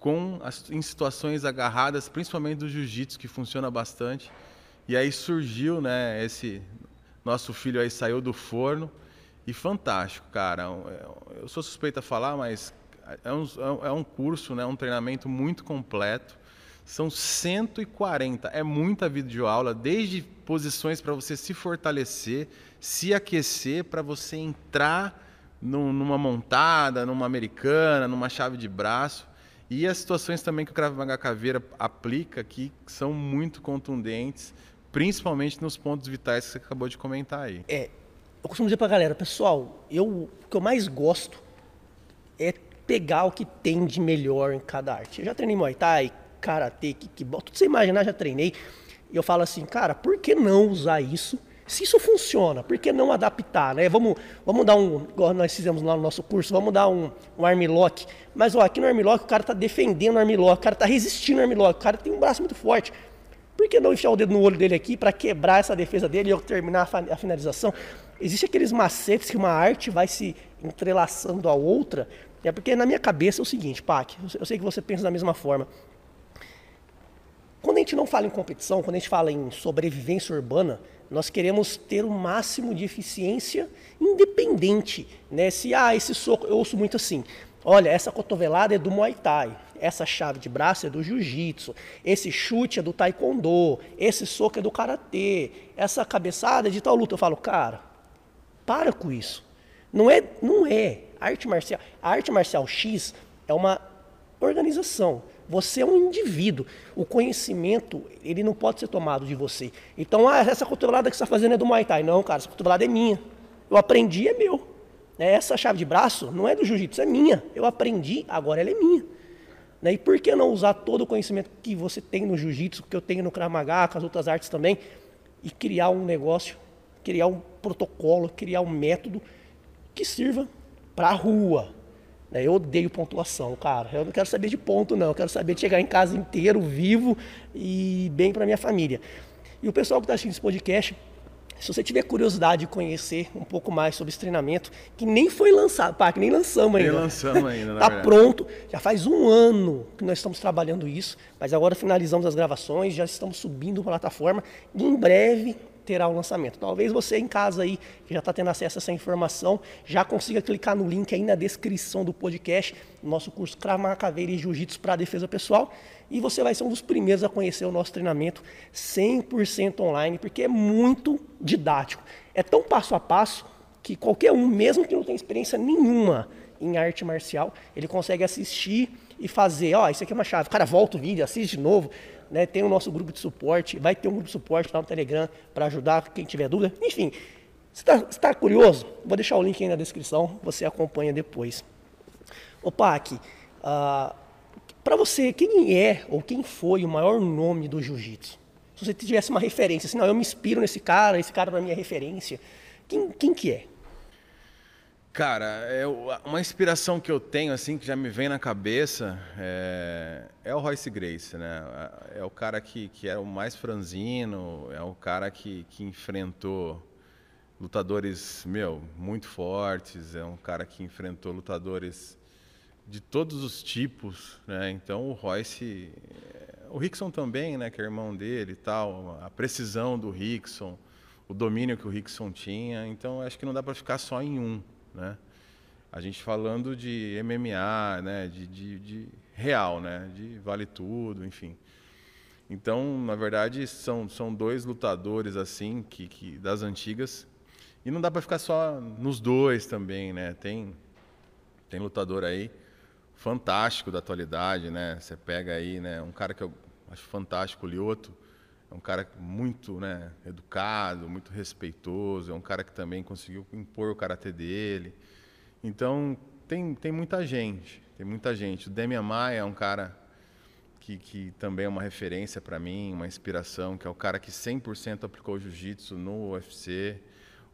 com as, em situações agarradas, principalmente do jiu-jitsu, que funciona bastante. E aí surgiu, né, esse nosso filho aí saiu do forno e fantástico, cara. É, eu sou suspeito a falar, mas é um, é um curso, né, um treinamento muito completo. São 140, é muita videoaula, desde posições para você se fortalecer, se aquecer, para você entrar numa montada, numa americana, numa chave de braço. E as situações também que o Krav Maga Caveira aplica aqui são muito contundentes, principalmente nos pontos vitais que você acabou de comentar aí. É, eu costumo dizer pra galera, pessoal, eu, o que eu mais gosto é pegar o que tem de melhor em cada arte. Eu já treinei Muay Thai, Karatê, Kickball, tudo você imaginar, já treinei. E eu falo assim, cara, por que não usar isso? Se isso funciona, por que não adaptar, né? Vamos, vamos dar um, igual nós fizemos lá no nosso curso, vamos dar um, um armlock. Mas ó, aqui no armlock o cara está defendendo o armlock, o cara está resistindo ao armlock, o cara tem um braço muito forte. Por que não enfiar o dedo no olho dele aqui para quebrar essa defesa dele e eu terminar a finalização? Existem aqueles macetes que uma arte vai se entrelaçando a outra. É porque na minha cabeça é o seguinte, Pac, eu sei que você pensa da mesma forma. Quando a gente não fala em competição, quando a gente fala em sobrevivência urbana, nós queremos ter o máximo de eficiência independente. Né? Se, ah, esse soco, eu ouço muito assim, olha, essa cotovelada é do Muay Thai, essa chave de braço é do jiu-jitsu, esse chute é do taekwondo, esse soco é do karatê, essa cabeçada é de tal luta. Eu falo, cara, para com isso. Não é, não é arte marcial. A arte marcial X é uma organização. Você é um indivíduo. O conhecimento, ele não pode ser tomado de você. Então, ah, essa cotovelada que você está fazendo é do Muay Thai. Não, cara, essa cotovelada é minha. Eu aprendi, é meu. Né, essa chave de braço não é do jiu-jitsu, é minha. Eu aprendi, agora ela é minha. Né, e por que não usar todo o conhecimento que você tem no jiu-jitsu, que eu tenho no Krav Maga, com as outras artes também, e criar um negócio, criar um protocolo, criar um método que sirva para a rua, eu odeio pontuação, cara. Eu não quero saber de ponto, não. Eu quero saber de chegar em casa inteiro, vivo e bem para minha família. E o pessoal que está assistindo esse podcast, se você tiver curiosidade de conhecer um pouco mais sobre esse treinamento, que nem foi lançado, pá, que nem lançamos ainda. Nem lançamos ainda, Está pronto. Já faz um ano que nós estamos trabalhando isso, mas agora finalizamos as gravações, já estamos subindo para a plataforma. E em breve terá o lançamento. Talvez você em casa aí, que já está tendo acesso a essa informação, já consiga clicar no link aí na descrição do podcast, nosso curso Krav Caveira e Jiu-Jitsu para defesa pessoal, e você vai ser um dos primeiros a conhecer o nosso treinamento 100% online, porque é muito didático. É tão passo a passo que qualquer um, mesmo que não tenha experiência nenhuma em arte marcial, ele consegue assistir e fazer, ó, oh, isso aqui é uma chave. Cara volta o vídeo, assiste de novo, né? Tem o nosso grupo de suporte, vai ter um grupo de suporte lá no Telegram para ajudar quem tiver dúvida. Enfim, se está tá curioso, vou deixar o link aí na descrição, você acompanha depois. Ô Pac, ah, para você, quem é ou quem foi o maior nome do jiu-jitsu? Se você tivesse uma referência, assim, não, eu me inspiro nesse cara, esse cara para mim é referência. Quem, quem que é? Cara, é uma inspiração que eu tenho, assim, que já me vem na cabeça, é, é o Royce Grace, né? É o cara que, que era o mais franzino, é o cara que, que enfrentou lutadores, meu, muito fortes, é um cara que enfrentou lutadores de todos os tipos, né? Então o Royce, o Rickson também, né, que é irmão dele e tal, a precisão do Rickson, o domínio que o Rickson tinha, então acho que não dá para ficar só em um né? A gente falando de MMA, né? De, de, de real, né? De vale tudo, enfim. Então, na verdade, são, são dois lutadores assim que, que das antigas e não dá para ficar só nos dois também, né? Tem tem lutador aí fantástico da atualidade, né? Você pega aí, né? Um cara que eu acho fantástico, o Lioto, um cara muito né, educado, muito respeitoso, é um cara que também conseguiu impor o karatê dele. Então, tem, tem muita gente, tem muita gente. O Demian Maia é um cara que, que também é uma referência para mim, uma inspiração, que é o cara que 100% aplicou jiu-jitsu no UFC.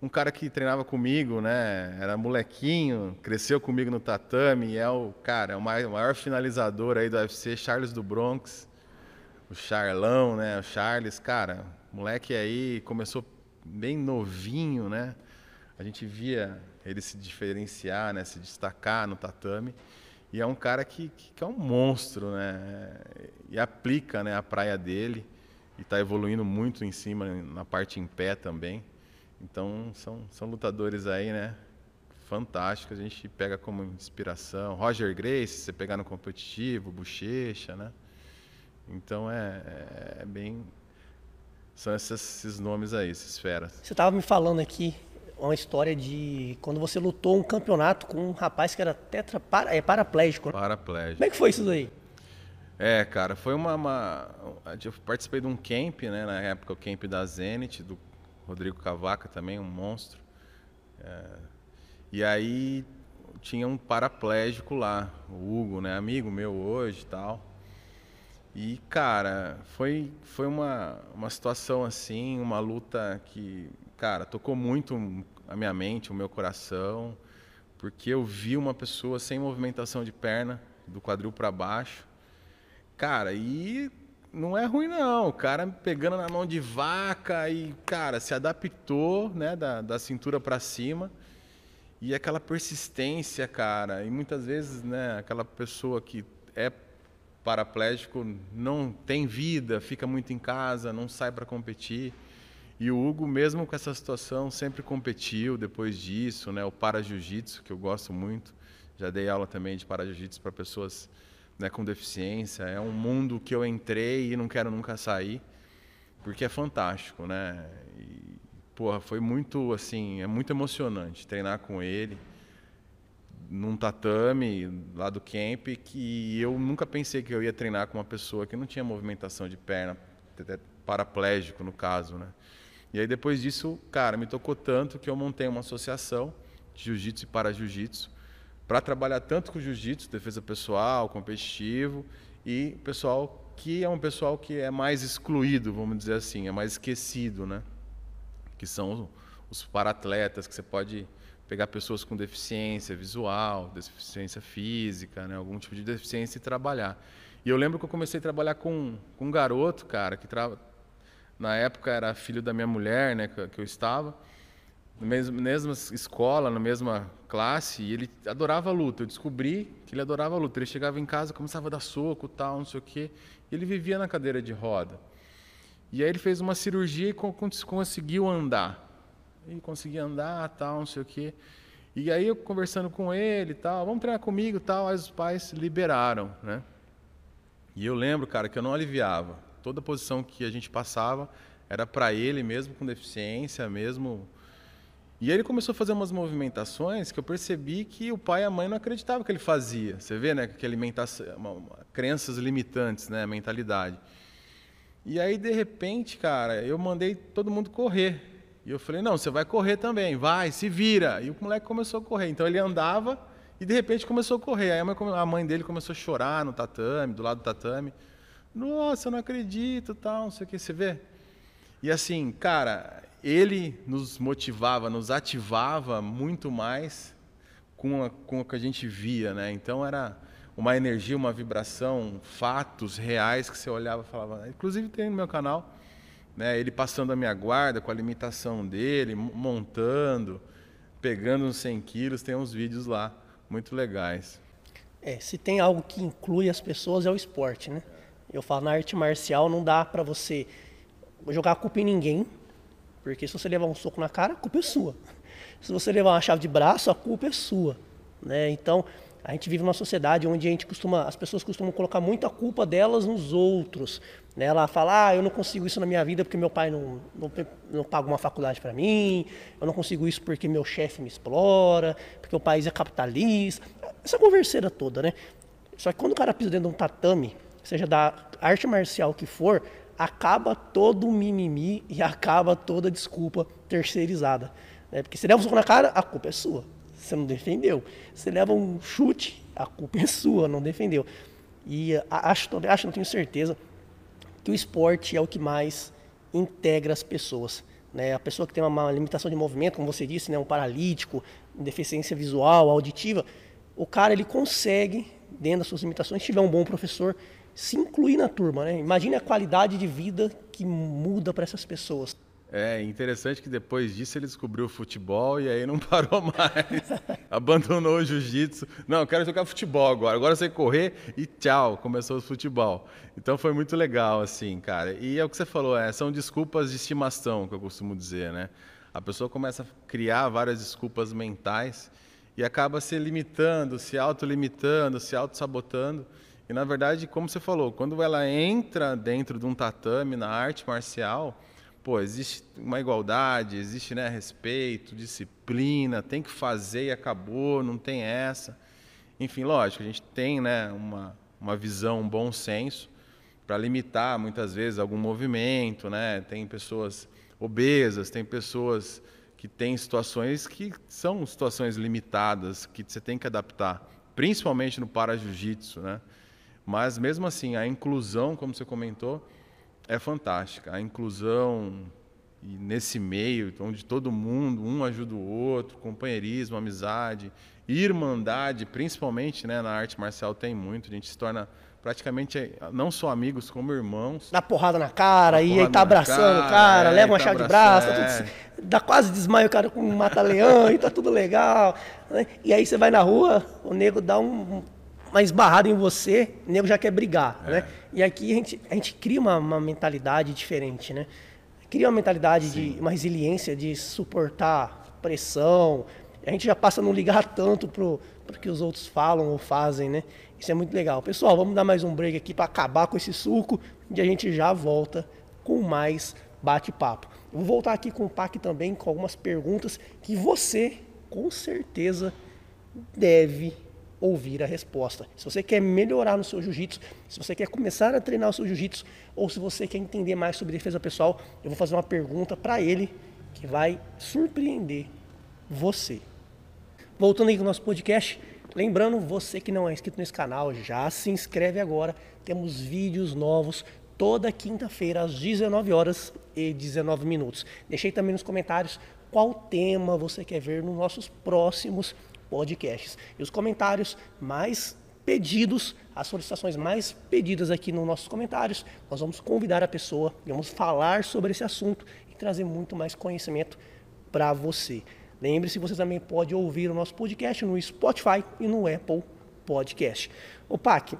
Um cara que treinava comigo, né? Era molequinho, cresceu comigo no tatame, é o cara, é o maior finalizador aí do UFC, Charles do Bronx o Charlão, né? O Charles, cara, moleque aí começou bem novinho, né? A gente via ele se diferenciar, né? Se destacar no tatame. E é um cara que, que é um monstro, né? E aplica né, a praia dele e está evoluindo muito em cima, na parte em pé também. Então, são, são lutadores aí, né? Fantásticos, a gente pega como inspiração. Roger Grace, você pegar no competitivo, Bochecha, né? Então é, é, é bem. São esses, esses, nomes aí, essas feras. Você estava me falando aqui uma história de quando você lutou um campeonato com um rapaz que era tetra, para, é, paraplégico. Né? Paraplégico. Como é que foi isso daí? É, cara, foi uma, uma, Eu participei de um camp, né? Na época, o camp da Zenit, do Rodrigo Cavaca também, um monstro. É, e aí tinha um paraplégico lá, o Hugo, né? Amigo meu hoje e tal. E, cara, foi, foi uma, uma situação assim, uma luta que, cara, tocou muito a minha mente, o meu coração, porque eu vi uma pessoa sem movimentação de perna, do quadril para baixo. Cara, e não é ruim não. O cara pegando na mão de vaca e, cara, se adaptou, né, da, da cintura para cima. E aquela persistência, cara, e muitas vezes, né, aquela pessoa que é paraplégico não tem vida, fica muito em casa, não sai para competir. E o Hugo, mesmo com essa situação, sempre competiu depois disso, né? O para jiu-jitsu, que eu gosto muito. Já dei aula também de para jiu-jitsu para pessoas né, com deficiência. É um mundo que eu entrei e não quero nunca sair, porque é fantástico, né? E, porra, foi muito, assim, é muito emocionante treinar com ele num tatame lá do camp que eu nunca pensei que eu ia treinar com uma pessoa que não tinha movimentação de perna, paraplégico no caso, né? E aí depois disso, cara, me tocou tanto que eu montei uma associação de jiu-jitsu e para jiu-jitsu para trabalhar tanto com jiu-jitsu, defesa pessoal, competitivo e pessoal que é um pessoal que é mais excluído, vamos dizer assim, é mais esquecido, né? Que são os paratletas que você pode pegar pessoas com deficiência visual, deficiência física, né, algum tipo de deficiência e trabalhar. E eu lembro que eu comecei a trabalhar com, com um garoto, cara, que tra... na época era filho da minha mulher, né, que, eu estava, na mesma, escola, na mesma classe, e ele adorava luta. Eu descobri que ele adorava luta. Ele chegava em casa, começava a dar soco, tal, não sei o quê. E ele vivia na cadeira de roda. E aí ele fez uma cirurgia e conseguiu andar e conseguia andar, tal, não sei o quê. E aí eu conversando com ele, tal, vamos treinar comigo, tal, aí os pais liberaram, né? E eu lembro, cara, que eu não aliviava. Toda posição que a gente passava era para ele mesmo com deficiência, mesmo. E aí ele começou a fazer umas movimentações que eu percebi que o pai e a mãe não acreditavam que ele fazia. Você vê, né, que alimentação, crenças limitantes, né, mentalidade. E aí de repente, cara, eu mandei todo mundo correr. E eu falei, não, você vai correr também, vai, se vira. E o moleque começou a correr. Então ele andava e de repente começou a correr. Aí a mãe dele começou a chorar no tatame, do lado do tatame. Nossa, eu não acredito, tal, não sei o que, você vê? E assim, cara, ele nos motivava, nos ativava muito mais com, a, com o que a gente via, né? Então era uma energia, uma vibração, fatos reais que você olhava e falava. Inclusive tem no meu canal né? Ele passando a minha guarda com a limitação dele, montando, pegando uns 100 quilos, tem uns vídeos lá muito legais. É, se tem algo que inclui as pessoas é o esporte, né? Eu falo na arte marcial não dá para você jogar a culpa em ninguém, porque se você levar um soco na cara, a culpa é sua. Se você levar uma chave de braço, a culpa é sua, né? Então, a gente vive numa sociedade onde a gente costuma, as pessoas costumam colocar muita culpa delas nos outros. Né? Ela fala, ah, eu não consigo isso na minha vida porque meu pai não, não, não paga uma faculdade para mim, eu não consigo isso porque meu chefe me explora, porque o país é capitalista. Essa converseira toda, né? Só que quando o cara pisa dentro de um tatame, seja da arte marcial que for, acaba todo o mimimi e acaba toda a desculpa terceirizada. Né? Porque se leva um soco na cara, a culpa é sua você não defendeu. Você leva um chute, a culpa é sua, não defendeu. E acho, acho, não tenho certeza, que o esporte é o que mais integra as pessoas. Né? A pessoa que tem uma limitação de movimento, como você disse, né? um paralítico, deficiência visual, auditiva, o cara ele consegue, dentro das suas limitações, se tiver um bom professor, se incluir na turma. Né? Imagine a qualidade de vida que muda para essas pessoas. É interessante que depois disso ele descobriu o futebol e aí não parou mais. Abandonou o jiu-jitsu. Não, eu quero jogar futebol agora. Agora sei correr e tchau, começou o futebol. Então foi muito legal, assim, cara. E é o que você falou, é, são desculpas de estimação, que eu costumo dizer, né? A pessoa começa a criar várias desculpas mentais e acaba se limitando, se autolimitando, se auto-sabotando. E na verdade, como você falou, quando ela entra dentro de um tatame na arte marcial pô, existe uma igualdade, existe né, respeito, disciplina, tem que fazer e acabou, não tem essa. Enfim, lógico, a gente tem né, uma, uma visão, um bom senso para limitar muitas vezes algum movimento, né? Tem pessoas obesas, tem pessoas que têm situações que são situações limitadas, que você tem que adaptar, principalmente no para jiu-jitsu, né? Mas mesmo assim, a inclusão, como você comentou, é fantástica. A inclusão nesse meio, onde todo mundo, um ajuda o outro, companheirismo, amizade, irmandade, principalmente né, na arte marcial tem muito, a gente se torna praticamente não só amigos, como irmãos. Dá porrada na cara, dá e aí tá abraçando cara, o cara, é, leva uma tá chave de braço, tá é. tudo, dá quase desmaio o cara com um mata-leão e tá tudo legal. Né? E aí você vai na rua, o nego dá um, uma esbarrada em você, o nego já quer brigar. É. Né? E aqui a gente, a gente cria uma, uma mentalidade diferente, né? Cria uma mentalidade Sim. de uma resiliência de suportar pressão. A gente já passa a não ligar tanto pro, pro que os outros falam ou fazem, né? Isso é muito legal. Pessoal, vamos dar mais um break aqui para acabar com esse suco e a gente já volta com mais bate-papo. Vou voltar aqui com o PAC também com algumas perguntas que você, com certeza, deve ouvir a resposta. Se você quer melhorar no seu jiu-jitsu, se você quer começar a treinar o seu jiu-jitsu, ou se você quer entender mais sobre defesa pessoal, eu vou fazer uma pergunta para ele que vai surpreender você. Voltando aí com o nosso podcast, Lembrando, você que não é inscrito nesse canal, já se inscreve agora. Temos vídeos novos toda quinta-feira às 19 horas e 19 minutos. Deixei também nos comentários qual tema você quer ver nos nossos próximos podcasts. E os comentários mais pedidos, as solicitações mais pedidas aqui nos nossos comentários, nós vamos convidar a pessoa, vamos falar sobre esse assunto e trazer muito mais conhecimento para você. Lembre-se, você também pode ouvir o nosso podcast no Spotify e no Apple Podcast. Ô Pac,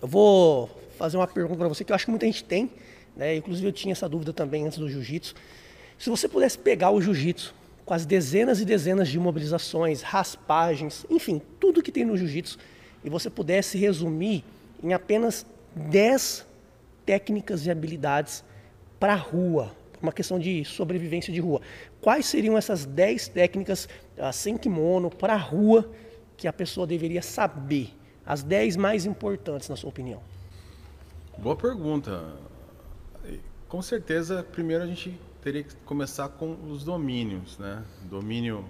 eu vou fazer uma pergunta para você que eu acho que muita gente tem, né? Inclusive eu tinha essa dúvida também antes do jiu-jitsu. Se você pudesse pegar o jiu-jitsu com as dezenas e dezenas de mobilizações, raspagens, enfim, tudo que tem no jiu-jitsu, e você pudesse resumir em apenas 10 técnicas e habilidades para a rua, uma questão de sobrevivência de rua. Quais seriam essas 10 técnicas uh, sem kimono para a rua que a pessoa deveria saber? As 10 mais importantes, na sua opinião? Boa pergunta. Com certeza, primeiro a gente teria que começar com os domínios, né? Domínio,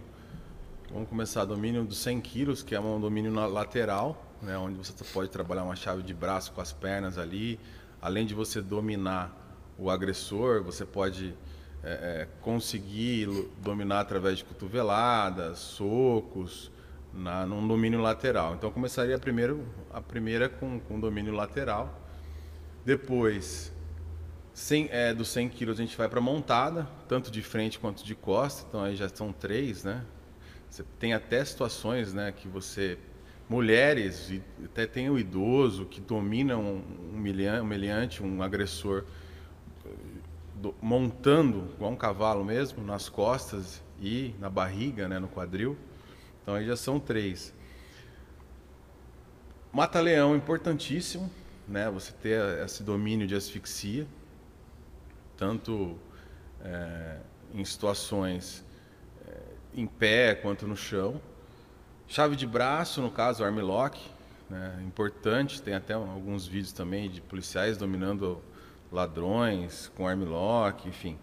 vamos começar domínio dos 100 quilos, que é um domínio lateral, né? Onde você pode trabalhar uma chave de braço com as pernas ali, além de você dominar o agressor, você pode é, é, conseguir dominar através de cotoveladas, socos, na, num domínio lateral. Então, começaria primeiro a primeira com, com domínio lateral. Depois, sem, é, dos 100 quilos, a gente vai para montada, tanto de frente quanto de costa. Então, aí já são três, né? Você tem até situações né, que você mulheres, até tem o idoso que domina um, um meliante, um agressor do, montando, igual um cavalo mesmo, nas costas e na barriga, né, no quadril. Então aí já são três. Mata-leão, importantíssimo, né, você ter esse domínio de asfixia, tanto é, em situações é, em pé quanto no chão. Chave de braço, no caso, armlock, né, importante, tem até alguns vídeos também de policiais dominando ladrões, com armlock, enfim.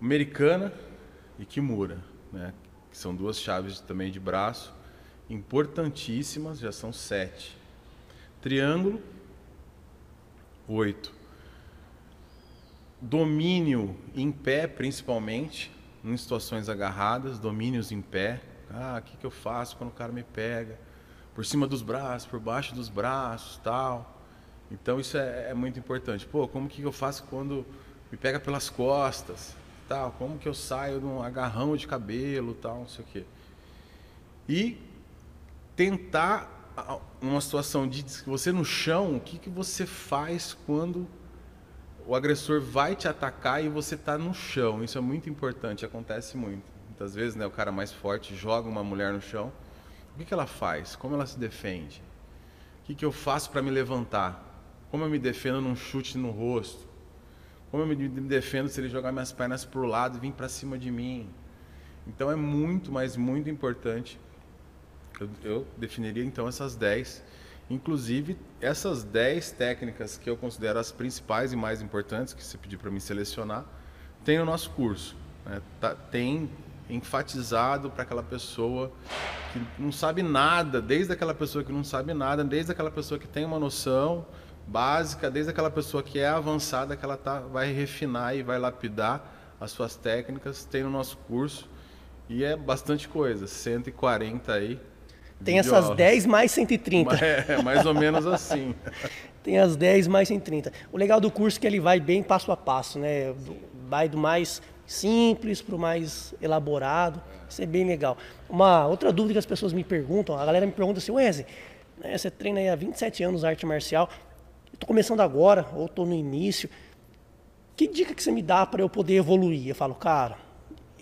Americana e Kimura, né? que são duas chaves também de braço, importantíssimas, já são sete. Triângulo, oito. Domínio em pé, principalmente, em situações agarradas, domínios em pé. Ah, o que, que eu faço quando o cara me pega? Por cima dos braços, por baixo dos braços, tal então isso é, é, muito importante. Pô, como que eu faço quando me pega pelas costas? Tal, como que eu saio de um agarrão de cabelo, tal, não sei o quê. E tentar uma situação de você no chão, o que, que você faz quando o agressor vai te atacar e você está no chão? Isso é muito importante, acontece muito. Muitas vezes, né, o cara mais forte joga uma mulher no chão. O que, que ela faz? Como ela se defende? O que, que eu faço para me levantar? Como eu me defendo num chute no rosto? Como eu me defendo se ele jogar minhas pernas para o lado e vir para cima de mim? Então é muito, mas muito importante. Eu, eu definiria então essas 10. Inclusive, essas 10 técnicas que eu considero as principais e mais importantes, que você pediu para mim selecionar, tem no nosso curso. Né? Tá, tem enfatizado para aquela pessoa que não sabe nada, desde aquela pessoa que não sabe nada, desde aquela pessoa que tem uma noção básica, desde aquela pessoa que é avançada, que ela tá, vai refinar e vai lapidar as suas técnicas, tem no nosso curso. E é bastante coisa, 140 aí. Tem essas 10 mais 130. É, mais ou menos assim. Tem as 10 mais 130. O legal do curso é que ele vai bem passo a passo, né? Vai do mais simples para o mais elaborado. Isso é bem legal. Uma outra dúvida que as pessoas me perguntam, a galera me pergunta assim, Wesley, né, você treina aí há 27 anos arte marcial, estou começando agora, ou estou no início, que dica que você me dá para eu poder evoluir? Eu falo, cara,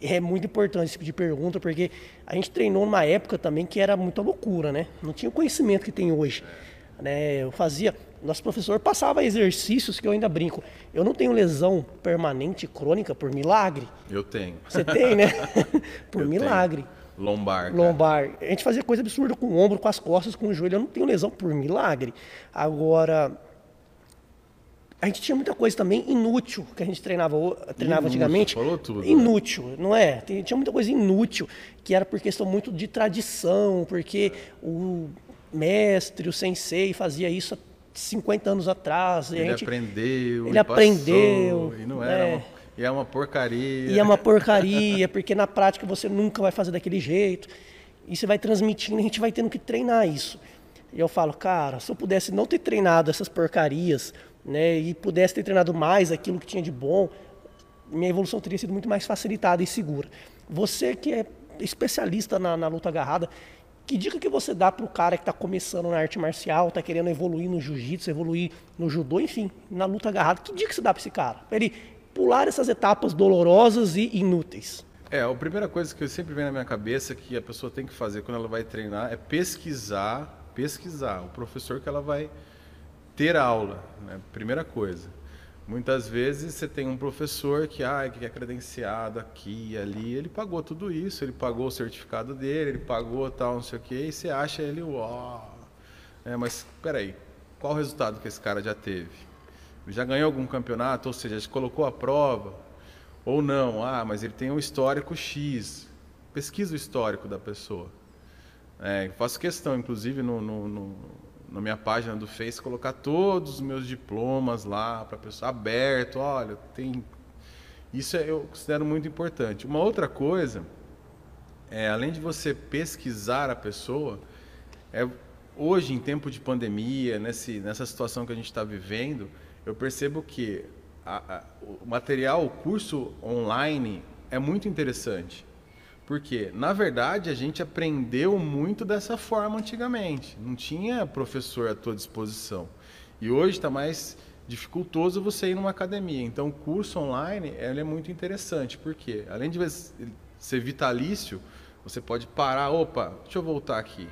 é muito importante esse tipo de pergunta, porque a gente treinou numa época também que era muita loucura, né? Não tinha o conhecimento que tem hoje. Né? Eu fazia, nosso professor passava exercícios que eu ainda brinco. Eu não tenho lesão permanente crônica por milagre. Eu tenho. Você tem, né? por eu milagre. Tenho. Lombar. Cara. Lombar. A gente fazia coisa absurda com o ombro, com as costas, com o joelho. Eu não tenho lesão por milagre. Agora, a gente tinha muita coisa também inútil que a gente treinava, treinava inútil, antigamente. Falou tudo. Né? Inútil, né? não é? Tinha muita coisa inútil, que era por questão muito de tradição, porque o mestre, o sensei fazia isso há 50 anos atrás. Ele gente, aprendeu, ele aprendeu. Passou, e não era é, uma, e é uma porcaria. E é uma porcaria, porque na prática você nunca vai fazer daquele jeito. E você vai transmitindo, a gente vai tendo que treinar isso. E eu falo, cara, se eu pudesse não ter treinado essas porcarias, né, e pudesse ter treinado mais aquilo que tinha de bom, minha evolução teria sido muito mais facilitada e segura. Você que é especialista na, na luta agarrada, que dica que você dá para o cara que está começando na arte marcial, está querendo evoluir no jiu-jitsu, evoluir no judô, enfim, na luta agarrada? Que dica você dá para esse cara? Para ele pular essas etapas dolorosas e inúteis. É, a primeira coisa que sempre vem na minha cabeça que a pessoa tem que fazer quando ela vai treinar é pesquisar, pesquisar o professor que ela vai ter aula, né? primeira coisa. Muitas vezes você tem um professor que, ah, que é credenciado aqui e ali, ele pagou tudo isso, ele pagou o certificado dele, ele pagou tal, não sei o quê, e você acha ele, uau. É, mas peraí, qual o resultado que esse cara já teve? Já ganhou algum campeonato, ou seja, já colocou a prova? Ou não? Ah, mas ele tem um histórico X. Pesquisa o histórico da pessoa. É, faço questão, inclusive, no, no, no na minha página do Face, colocar todos os meus diplomas lá para pessoa aberto. Olha, tem. Isso eu considero muito importante. Uma outra coisa, é, além de você pesquisar a pessoa, é, hoje, em tempo de pandemia, nesse, nessa situação que a gente está vivendo, eu percebo que a, a, o material, o curso online é muito interessante. Porque, na verdade, a gente aprendeu muito dessa forma antigamente. Não tinha professor à tua disposição. E hoje está mais dificultoso você ir numa academia. Então, o curso online é muito interessante. Porque, além de ser vitalício, você pode parar. Opa, deixa eu voltar aqui.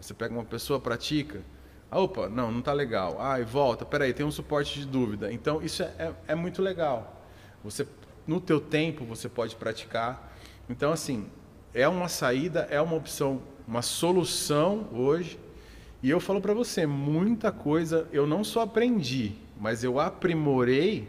Você pega uma pessoa, pratica. Ah, opa, não, não está legal. Ah, e volta. Peraí, tem um suporte de dúvida. Então, isso é, é, é muito legal. Você, no teu tempo, você pode praticar então, assim, é uma saída, é uma opção, uma solução hoje. E eu falo para você, muita coisa eu não só aprendi, mas eu aprimorei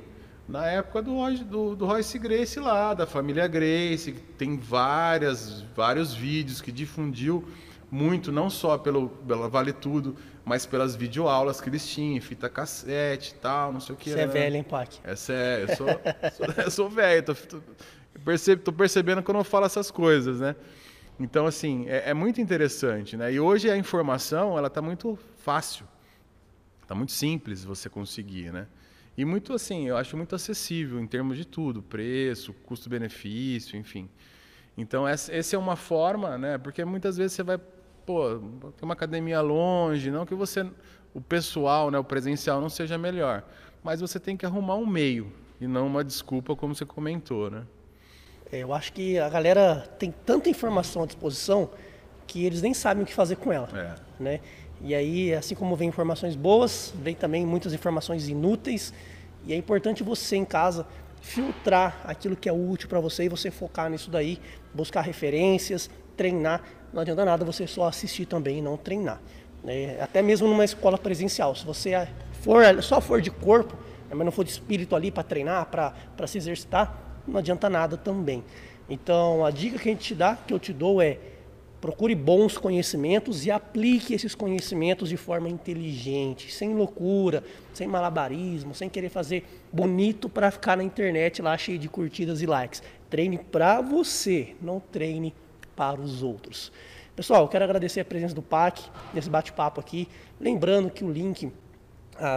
na época do, do, do Royce Grace lá, da família Grace, que tem várias, vários vídeos que difundiu muito, não só pelo, pela Vale Tudo, mas pelas videoaulas que eles tinham, fita cassete e tal, não sei o que. Você é velho, hein, Pac? Essa é, eu sou, sou, eu sou velho, tô, tô, percebo, tô percebendo que eu falo essas coisas, né? Então, assim, é, é muito interessante, né? E hoje a informação, ela está muito fácil, está muito simples você conseguir, né? E muito, assim, eu acho muito acessível em termos de tudo, preço, custo-benefício, enfim. Então, essa é uma forma, né? Porque muitas vezes você vai, pô, tem uma academia longe, não que você, o pessoal, né, o presencial não seja melhor, mas você tem que arrumar um meio e não uma desculpa como você comentou, né? É, eu acho que a galera tem tanta informação à disposição que eles nem sabem o que fazer com ela. É. Né? E aí, assim como vem informações boas, vem também muitas informações inúteis. E é importante você em casa filtrar aquilo que é útil para você e você focar nisso daí, buscar referências, treinar. Não adianta nada você só assistir também e não treinar. Né? Até mesmo numa escola presencial, se você for, só for de corpo, mas não for de espírito ali para treinar, para se exercitar, não adianta nada também. Então, a dica que a gente te dá, que eu te dou é procure bons conhecimentos e aplique esses conhecimentos de forma inteligente, sem loucura, sem malabarismo, sem querer fazer bonito para ficar na internet lá cheio de curtidas e likes. Treine para você, não treine para os outros. Pessoal, eu quero agradecer a presença do PAC nesse bate-papo aqui. Lembrando que o link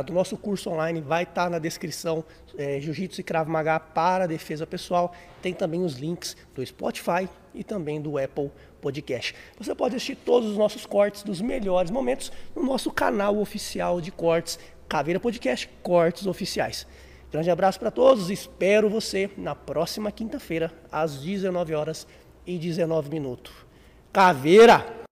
do nosso curso online vai estar tá na descrição é, Jiu-Jitsu e Krav Maga para defesa pessoal. Tem também os links do Spotify e também do Apple Podcast. Você pode assistir todos os nossos cortes dos melhores momentos no nosso canal oficial de cortes, Caveira Podcast Cortes Oficiais. Grande abraço para todos, espero você na próxima quinta-feira, às 19 horas e 19 minutos. Caveira!